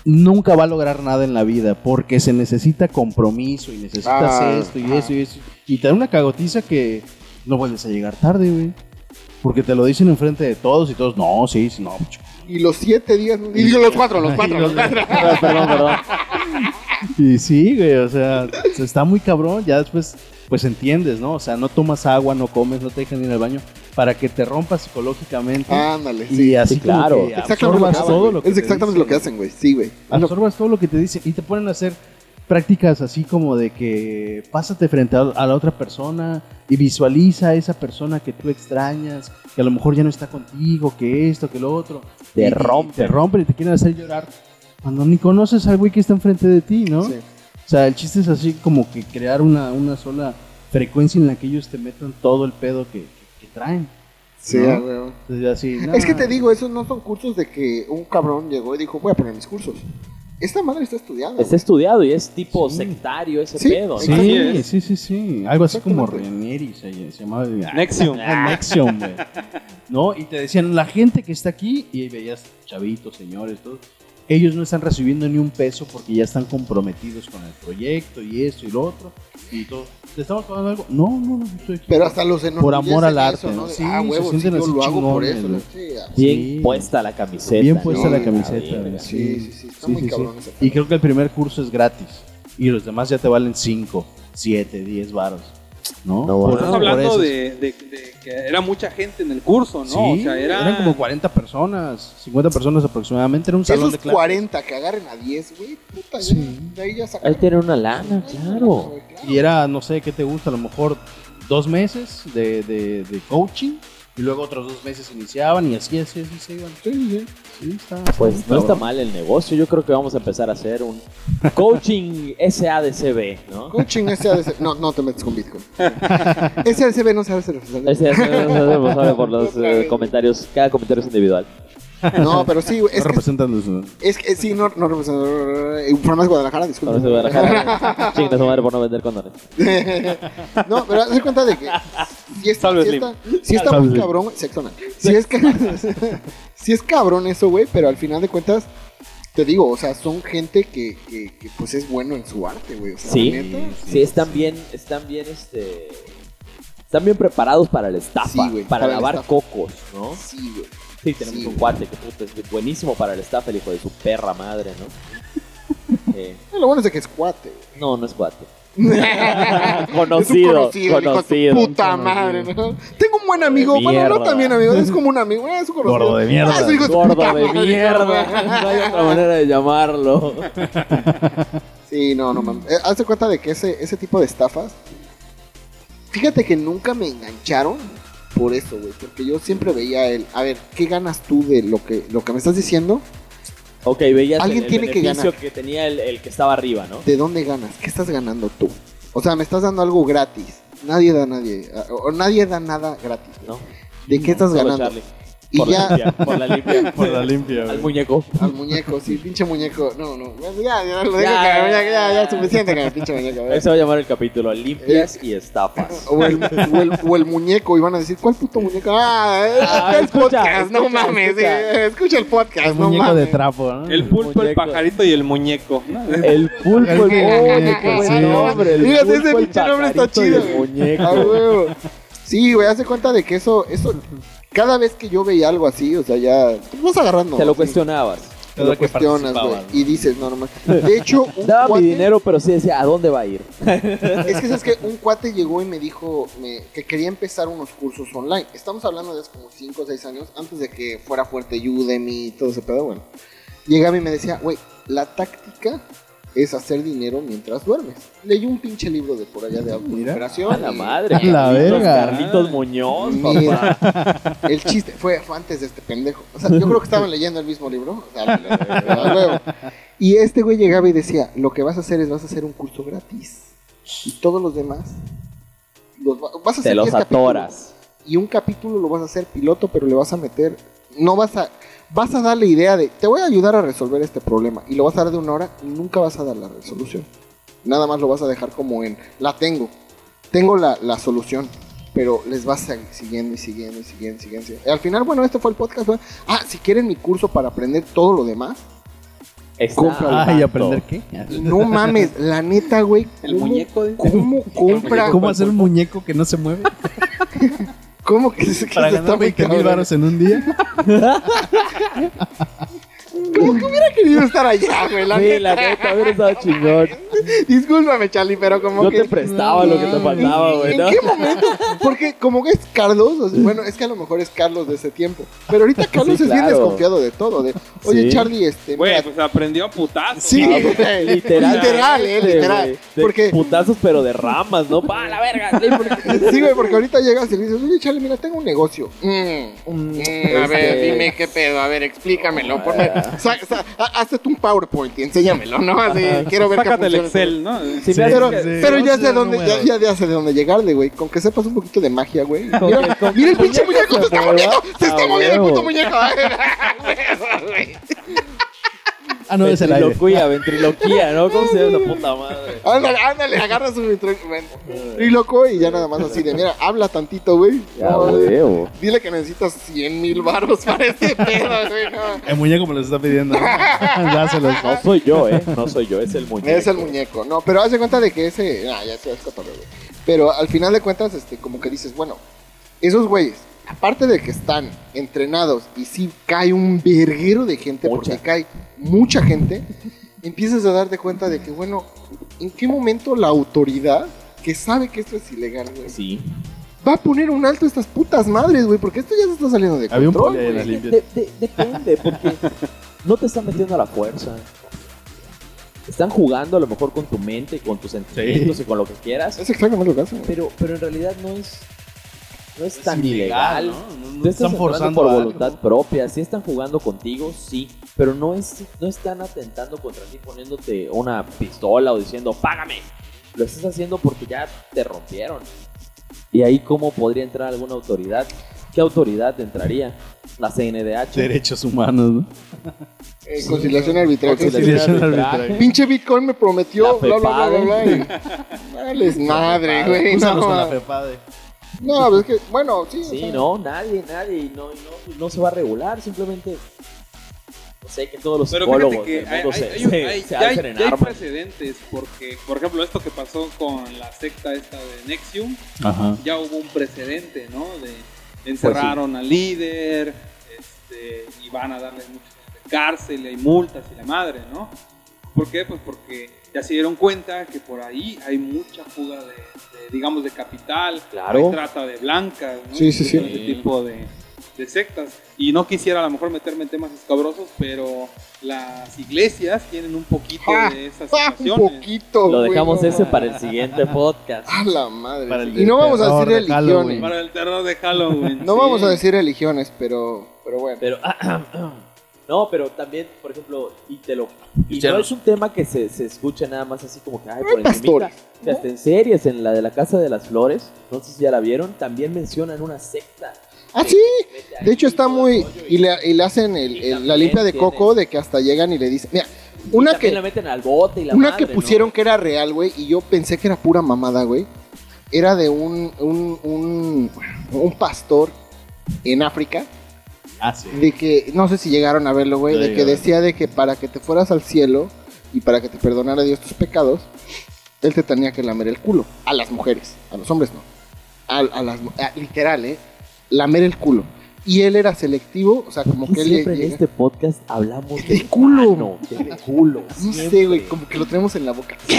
nunca va a lograr nada en la vida porque se necesita compromiso y necesitas Ah, esto y ah. eso y eso. Y te da una cagotiza que no vuelves a llegar tarde, güey. Porque te lo dicen enfrente de todos y todos, no, sí, sí, no. Y los siete días, y digo los cuatro, los cuatro, los cuatro. perdón, perdón. Y sí, güey, o sea, se está muy cabrón. Ya después, pues entiendes, ¿no? O sea, no tomas agua, no comes, no te dejan ir al baño para que te rompas psicológicamente. Ándale, y sí. así Sí, claro. que Exactamente todo lo que Es te exactamente lo que hacen, güey. Sí, Absorbas todo lo que te dicen y te ponen a hacer prácticas así como de que pásate frente a, a la otra persona y visualiza a esa persona que tú extrañas, que a lo mejor ya no está contigo, que esto, que lo otro. Te Y- rompen. Te rompen y te quieren hacer llorar cuando ni conoces al güey que está enfrente de ti, ¿no? Sí. O sea, el chiste es así como que crear una, una sola frecuencia en la que ellos te metan todo el pedo que traen. Sí, así, Es que te digo, esos no son cursos de que un cabrón llegó y dijo, voy a poner mis cursos. Esta madre está estudiada. Está estudiado y es tipo Sí. sectario ese Sí, pedo. Sí, ¿no? Sí, sí, sí. Algo así como. Renieri se, se llamaba. Nexium. Ah, Nexium, güey. ¿No? Y te decían, la gente que está aquí, y ahí veías chavitos, señores, todos, ellos no están recibiendo ni un peso porque ya están comprometidos con el proyecto y esto y lo otro y todo. ¿Te estamos pagando algo? No, no, no, estoy aquí. Pero hasta los Por amor al arte, eso, ¿no? Sí, ah, se huevo, sí, sienten yo así lo hago por chingones, eso. güey. ¿no? Sí, Bien Sí. puesta la camiseta. Bien puesta no, la camiseta. Sí, sí, sí, está muy cabrón Y creo que el primer curso es gratis. Y los demás ya te valen 5, 7, 10 varos. ¿No? No, bueno. Estás hablando de, de- de que era mucha gente en el curso, ¿no? Sí, o sea, era... eran como 40 personas, 50 personas aproximadamente. Era un salón esos de clases. 40 que agarren a 10, güey, puta, Sí. de ahí ya sacan. Ahí tiene una lana, claro. Y era, no sé, ¿qué te gusta? A lo mejor dos meses de, de, de coaching. Y luego otros dos meses iniciaban y así, así, así se iban. Sí, sí, sí. está, Pues no está mal el negocio. Yo creo que vamos a empezar a hacer un coaching SADCB, ¿no? Coaching SADCB. No, no te metes con Bitcoin. SADCB no sabe hacer SADCB lo sabe por los eh, comentarios. Cada comentario es individual. No, pero sí, güey, No es que, representan los- es que sí, no, no representa. Informas Guadalajara, disculpa. Ahora se va a dejar. Chinga su madre por no vender condones. no, pero haz de cuenta de que si, es, Salve, si Slim. está, si está Salve, muy Slim. cabrón, güey, sexo anal. Si es, si es cabrón eso, güey, pero al final de cuentas, te digo, o sea, son gente que, que, que, pues es bueno en su arte, güey. O sea, Sí. la neta, Sí, están bien, están bien, este... Están bien preparados para la estafa, Sí, güey, para, para la lavar estafa. cocos, ¿no? Sí, güey. Sí, tenemos Sí, un cuate que puta, es buenísimo para la estafa, el hijo de su perra madre, ¿no? Eh, Lo bueno es de que es cuate, no, no es cuate. Es un Conocido, conocido, el hijo de conocido. tu puta madre, ¿no? Tengo un buen amigo, De bueno, no también amigo, es como un amigo, eh, es un conocido. Gordo de mierda. Ah, hijo Gordo de madre, mierda. ¿no? Hay otra manera de llamarlo. Sí, no, no mames. Eh, haz de cuenta de que ese, ese tipo de estafas, fíjate que nunca me engancharon por eso, güey. Porque yo siempre veía el, a ver, ¿qué ganas tú de lo que, lo que me estás diciendo? Ok, veías Alguien el, el tiene que beneficio ganar. que tenía el, el que estaba arriba, ¿no? ¿De dónde ganas? ¿Qué estás ganando tú? O sea, me estás dando algo gratis. Nadie da nadie, o nadie da nada gratis. ¿No? ¿De qué estás ganando? Charlie. Y Por ya la limpia, por la limpia. Por la limpia, Al muñeco. al muñeco, sí, pinche muñeco. No, no, ya, ya, lo digo, Ya, ya, ya, ya, ya, ya. ya, suficiente con el pinche muñeco. Ahí se va a llamar el capítulo, limpias y estafas. O el, o, el, o el muñeco, y van a decir, ¿cuál puto muñeco? Ah, Ah, el escucha, podcast, no mames, escucha. sí, escucha el podcast, El no muñeco mames. de trapo, ¿no? El pulpo, el pajarito y el muñeco. El pulpo, el muñeco, qué buen sí. nombre. El Fíjate, ese pinche nombre está chido, el muñeco. Ah. Sí, güey, hace cuenta de que eso, eso, cada vez que yo veía algo así, o sea, ya, te vas agarrando. Te lo así, cuestionabas. Te lo que cuestionas, güey, y dices, no, nomás. De hecho, un Daba cuate, mi dinero, pero sí decía, ¿a dónde va a ir? es que sabes que un cuate llegó y me dijo me- que quería empezar unos cursos online. Estamos hablando de hace como 5 o 6 años, antes de que fuera fuerte Udemy y todo ese pedo, bueno. Llegaba y me decía, güey, la táctica es hacer dinero mientras duermes. Leí un pinche libro de por allá de recuperación. A la madre. A la Carlitos- verga. Carlitos Muñoz, Mira, papá. el chiste fue, fue antes de este pendejo. O sea, yo creo que estaban leyendo el mismo libro. O sea, a huevo. y este güey llegaba y decía, lo que vas a hacer es vas a hacer un curso gratis. Y todos los demás los va- vas a Te hacer los 10 capítulos. atoras. Y un capítulo lo vas a hacer piloto, pero le vas a meter, no vas a vas a dar la idea de, te voy a ayudar a resolver este problema y lo vas a dar de una hora y nunca vas a dar la resolución. Nada más lo vas a dejar como en, la tengo, tengo la, la solución, pero les vas a siguiendo y siguiendo y siguiendo y siguiendo. y siguiendo. Al final, bueno, este fue el podcast. Ah, si quieren mi curso para aprender todo lo demás, Cómpralo. Ah, ¿y aprender qué? no mames, la neta, güey. El ¿cómo- muñeco. dice. ¿Cómo compra? ¿Cómo hacer un muñeco que no se mueve? ¿Cómo que, se- que Para ganar muy 20 mil baros en un día. ¿Cómo que hubiera querido estar allá, güey? La Sí, neta. la neta, hubiera estado chingón. Discúlpame, Charlie, pero como Yo que... te prestaba lo que te faltaba, güey, ¿En ¿no? qué momento? Porque como que es Carlos, o sea, bueno, es que a lo mejor es Carlos de ese tiempo. Pero ahorita Carlos Sí, es bien desconfiado de todo. De, oye, Sí. Charlie, este... Güey, mira, pues aprendió a putazos. Sí. Literal. Literal, eh, literal. Porque- Putazos, pero de ramas, ¿no? ¡Pa, la verga! Sí, güey, porque ahorita llegas y le dices, oye, Charlie, mira, tengo un negocio. Mm, mm, a ver, Este- dime qué pedo, a ver, explícamelo. Ha- hazte un PowerPoint y enséñamelo, ¿no? Así, quiero ver Sácate el Excel, ¿no? Sí, Sí, Pero, pero ya sé dónde, ya, ya, ya sé de dónde llegarle, güey. Con que sepas un poquito de magia, güey. Mira, mira el pinche muñeco se está moviendo, se está Ah, moviendo el puto muñeco. Güey. Ah, no, es el aire. Ventriloquía, ventriloquía, ¿no? ¿Cómo se llama esa puta madre? ándale, ándale, agarra su loco y ya nada más así de, mira, habla tantito, güey. Ya, No, huevo. Dile que necesitas 100 mil baros para este pedo, güey. no. El muñeco me los está pidiendo. Dáselos. No soy yo, ¿eh? No soy yo, es el muñeco. Es el muñeco, no, pero haz de cuenta de que ese, ah, ya se es cotorreo, güey. Pero al final de cuentas, este, como que dices, bueno, esos güeyes, aparte de que están entrenados y sí cae un verguero de gente, Mucha. porque cae mucha gente, empiezas a darte cuenta de que, bueno, ¿en qué momento la autoridad, que sabe que esto es ilegal, güey, Sí. va a poner un alto a estas putas madres, güey? Porque esto ya se está saliendo de Había un control. De- de- depende, porque no te están metiendo a la fuerza. Están jugando a lo mejor con tu mente y con tus sentimientos y con lo que quieras. Es exactamente lo que hacen, güey. Pero, pero en realidad no es, no es, Es tan ilegal, ilegal. ¿no? No- no Te están forzando por algo. voluntad propia. Sí están jugando contigo, sí. Pero no, es, no están atentando contra ti poniéndote una pistola o diciendo, págame. Lo estás haciendo porque ya te rompieron. Y ahí, ¿cómo podría entrar alguna autoridad? ¿Qué autoridad entraría? La CNDH. Derechos humanos, ¿no? Eh, conciliación arbitraria. Conciliación arbitraje. arbitraria. Pinche Bitcoin me prometió, La bla, bla, bla, bla, bla. Dales madre, güey. No, FEPADE. No, es que, bueno, sí. o Sí, sea, no, nadie, nadie. Y no, y no, no se va a regular. Simplemente. Sé, que todos los Pero psicólogos que del hay, mundo hay- se, hay se- hay- se ya hay- alcen en ya hay armas. precedentes, porque, por ejemplo, esto que pasó con la secta esta de Nexium, Ajá. ya hubo un precedente, ¿no? De encerraron al líder, este, y van a darle de cárcel, hay multas y la madre, ¿no? ¿Por qué? Pues porque ya se dieron cuenta que por ahí hay mucha fuga de, de, digamos, de capital, Claro. hay trata de blancas, ¿no? Sí, sí, sí. Ese tipo de, de sectas. Y no quisiera a lo mejor meterme en temas escabrosos, pero las iglesias tienen un poquito Ah, de esas ah, un situaciones. poquito. Lo dejamos ese para el siguiente podcast. A la madre. Para el y no vamos a decir de Halloween. religiones. Para el terror de Halloween. No sí. vamos a decir religiones, pero, pero bueno. Pero, no, pero también, por ejemplo, y te lo. Y Ya no no- es un tema que se, se escucha nada más así como que, ay, Hay por encimita. pastores, Que hasta en series, en la de la Casa de las Flores, no sé si ya la vieron, también mencionan una secta Ah, sí. De hecho está muy... Y le, y le hacen el- la limpia de coco de que hasta llegan y le dicen... Mira, una que... la meten al bote y la Una madre, que ¿no? pusieron que era real, güey, y yo pensé que era pura mamada, güey. Era de un, un, un, un pastor en África, Ah, sí. de que, no sé si llegaron a verlo, güey, de que decía de que para que te fueras al cielo y para que te perdonara Dios tus pecados, él te tenía que lamer el culo. A las mujeres, a los hombres no. A, a las, a- literal, ¿eh? Lamer el culo. Y él era selectivo, o sea, como que él siempre en llega- este podcast hablamos De de culo. mano, de culo. No sé, güey, como que lo tenemos en la boca. Que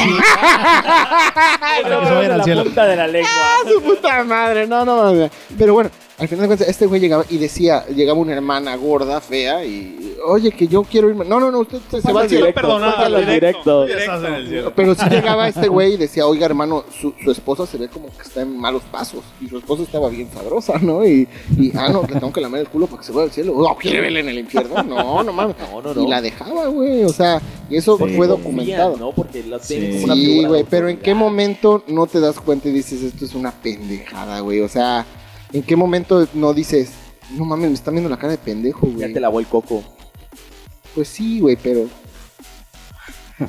se vayan al cielo. punta de la lengua. su puta madre, no, no, mames. Pero bueno, al final de cuentas, este güey llegaba y decía, llegaba una hermana gorda, fea, y oye, que yo quiero irme. No, no, no, usted se, se va al cielo. directo, perdonado, pásalo directo, directo. Cielo. Pero si llegaba este güey y decía, oiga, hermano, su, su esposa se ve como que está en malos pasos. Y su esposa estaba bien sabrosa, ¿no? Y, y ah, no, le tengo que lamer el culo para que se vaya al cielo. No, quiere verla en el infierno. No, no mames. No, no, no. Y la dejaba, güey. O sea, y eso Sí. fue documentado. ¿no? Porque la Sí. como una Sí, figura güey, pero ¿en qué momento no te das cuenta y dices, esto es una pendejada, güey? O sea, ¿en qué momento no dices, no mames, me están viendo la cara de pendejo, Ya güey? te lavó el coco. Pues sí, güey, pero...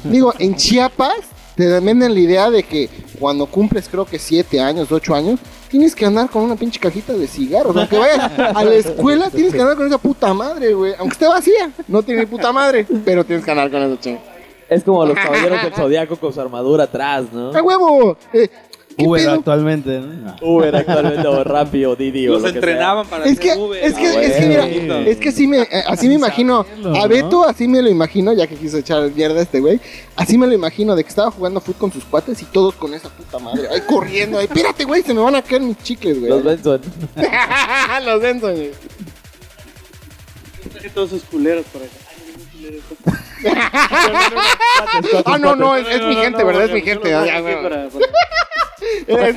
Digo, en Chiapas te venden la idea de que cuando cumples creo que 7 años, 8 años, tienes que andar con una pinche cajita de cigarros. Aunque vayas a la escuela, tienes que andar con esa puta madre, güey. Aunque esté vacía, no tiene puta madre, pero tienes que andar con esa chinga. Es como los caballeros del zodiaco con su armadura atrás, ¿no? ¡A huevo! Eh, ¿qué Uber pedo? actualmente, ¿no? Uber actualmente o Rappi o Didi o Los lo que entrenaban para Es que, hacer Uber. es que, Ah, es que, mira, es que así me, eh, así me imagino, a. Beto así me lo imagino, ya que quiso echar mierda a este güey, así me lo imagino, de que estaba jugando fútbol con sus cuates y todos con esa puta madre, ahí corriendo, ahí, espérate güey, se me van a caer mis chicles, güey. Los Benson. Los Benson, güey. Traje todos sus culeros por acá. Ah, no, no, es, es mi No, gente, no, ¿verdad? Es mi gente, ya, es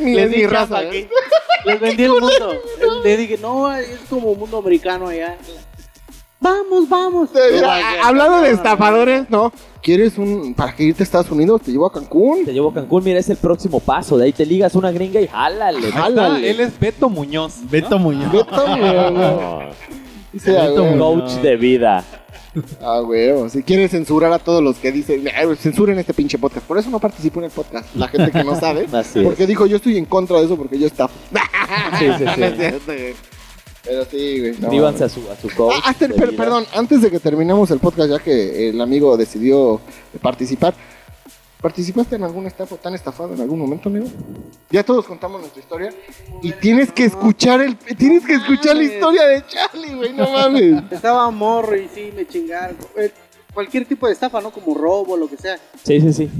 mi, Les es raza. aquí. ¿eh? Les vendí el mundo. Le dije, no, es como mundo americano allá. Vamos, vamos. Mira, hablando de estafadores, ¿no? ¿Quieres un, para que irte a Estados Unidos? Te llevo a Cancún. Te llevo a Cancún, mira, es el próximo paso. De ahí te ligas una gringa y jálale. Jálale. él es Beto Muñoz. ¿no? Beto Muñoz. Beto. Dice, ah, güey. Coach de vida. Ah, güey, si quieres censurar a todos los que dicen, "Ay, censuren este pinche podcast. Por eso no participo en el podcast. La gente que no sabe. Así es. porque dijo, yo estoy en contra de eso porque yo estafo. Sí, sí, sí. Pero sí, güey. no, güey. a su, a su coach. Ah, antes- de per- vida. perdón, antes de que terminemos el podcast, ya que el amigo decidió participar, ¿participaste en alguna estafa tan estafado en algún momento, amigo? Ya todos contamos nuestra historia y tienes que escuchar el, tienes que escuchar la historia de Charlie, güey, no mames. Estaba morro y sí, me chingaron. Eh, Cualquier tipo de estafa, ¿no? Como robo, lo que sea. Sí, sí, sí.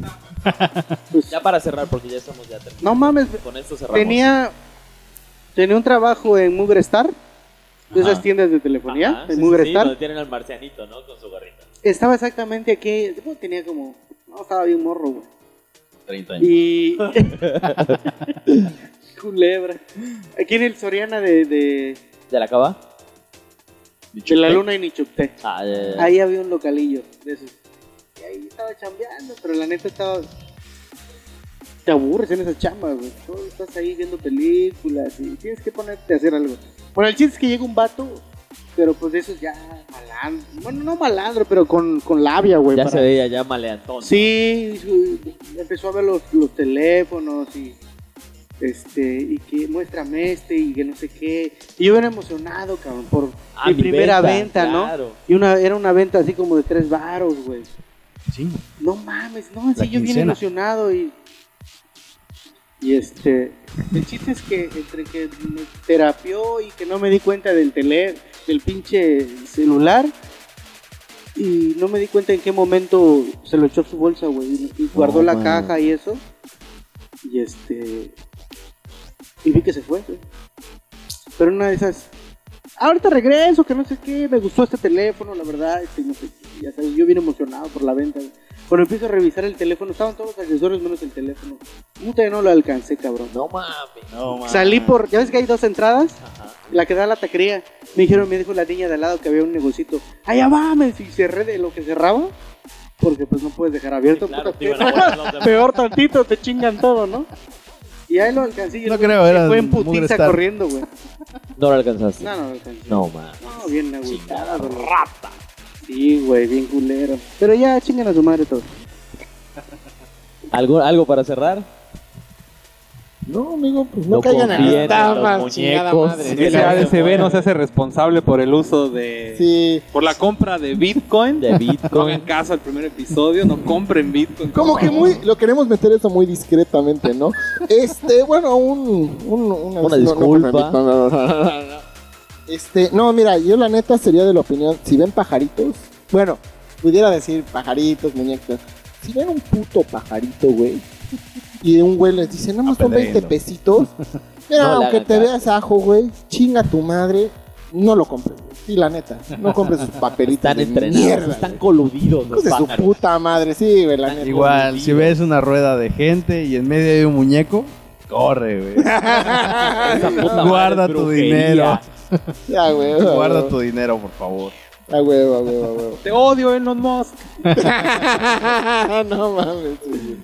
Pues, Ya para cerrar, porque ya estamos ya terminando. no mames, Con esto cerramos. tenía, tenía un trabajo en Mugre Star. De esas tiendas de telefonía, Ajá, en sí, Mugre sí, sí, Star. donde tienen al marcianito, ¿no? Con su gorrita. Estaba exactamente aquí. Tenía como. No, estaba bien morro, güey. 30 años. Y. Culebra. Aquí en el Soriana de, de, ¿De la cava? de la Luna y Nichupté. Ah, eh, Ahí había un localillo de esos. Y ahí estaba chambeando, pero la neta estaba. Te aburres en esa chamba, güey. Todo estás ahí viendo películas y tienes que ponerte a hacer algo. Bueno, el chiste es que llega un vato, pero pues de esos ya malandro. Bueno, no malandro, pero con, con labia, güey. ya para- se veía ya maleantón. Sí, empezó a ver los, los teléfonos y este y que muéstrame este y que no sé qué. Y yo era emocionado, cabrón, por Ah, mi mi primera venta, venta, ¿no? claro. Y una era una venta así como de tres varos, güey. Sí. No mames, no, así yo bien emocionado y y este el chiste es que entre que me terapió y que no me di cuenta del tele del pinche celular y no me di cuenta en qué momento se lo echó a su bolsa, güey, y, guardó la caja y eso. Y este y vi que se fue, güey. Pero una de esas Ahorita regreso, que no sé qué, me gustó este teléfono, la verdad, este, no sé ya sabes, yo bien emocionado por la venta. güey. Cuando empiezo a revisar el teléfono, estaban todos los accesorios menos el teléfono. Puta, ya no lo alcancé, cabrón. No mames. No, man. Salí por, ya ves que hay dos entradas, Ajá. la que da la taquería. Me dijeron, me dijo la niña de al lado que había un negocito. Allá mames, y cerré de lo que cerraba. Porque pues no puedes dejar abierto. Claro, puta. Peor tantito, te chingan todo, ¿no? Y ahí lo alcancé. y No güey creo, se era Fue en putiza corriendo, güey. No lo alcanzaste. No, no, no. alcancé. No, man. No, bien agüitado. Rata. Sí, güey, bien culero. Pero ya chingan a su madre todo. ¿Algo, ¿Algo para cerrar? No, amigo, pues no, No caigan en los chingada muñecos. madre. Claro. ADCB no se hace responsable por el uso de... Sí. Por la compra de Bitcoin. De No Bitcoin. hagan caso al primer episodio, no compren Bitcoin. Como que muy, lo queremos meter eso muy discretamente, ¿no? Este, bueno, un, un- una, Una no, no, disculpa. no, no, no, no, no, no. Este, no, mira, yo la neta sería de la opinión, si ven pajaritos, bueno, pudiera decir pajaritos, muñecos, si ven un puto pajarito, güey, y un güey les dice, nada más son 20 Apedréenlo. pesitos, mira, No aunque te caso. veas ajo, güey, chinga tu madre, no lo compres, güey. sí, la neta, no compres sus papelitos Están de entrenados, mierda, están güey. coludidos los de su pájaros. puta madre, sí, güey, la neta. Igual, si ves una rueda de gente y en medio hay un muñeco, corre, güey. Esa puta madre Guarda tu brujería. dinero. Ya, güey. Guarda tu dinero, por favor. A huevo, a huevo, a huevo. Te odio, Elon Musk. no mames. güey.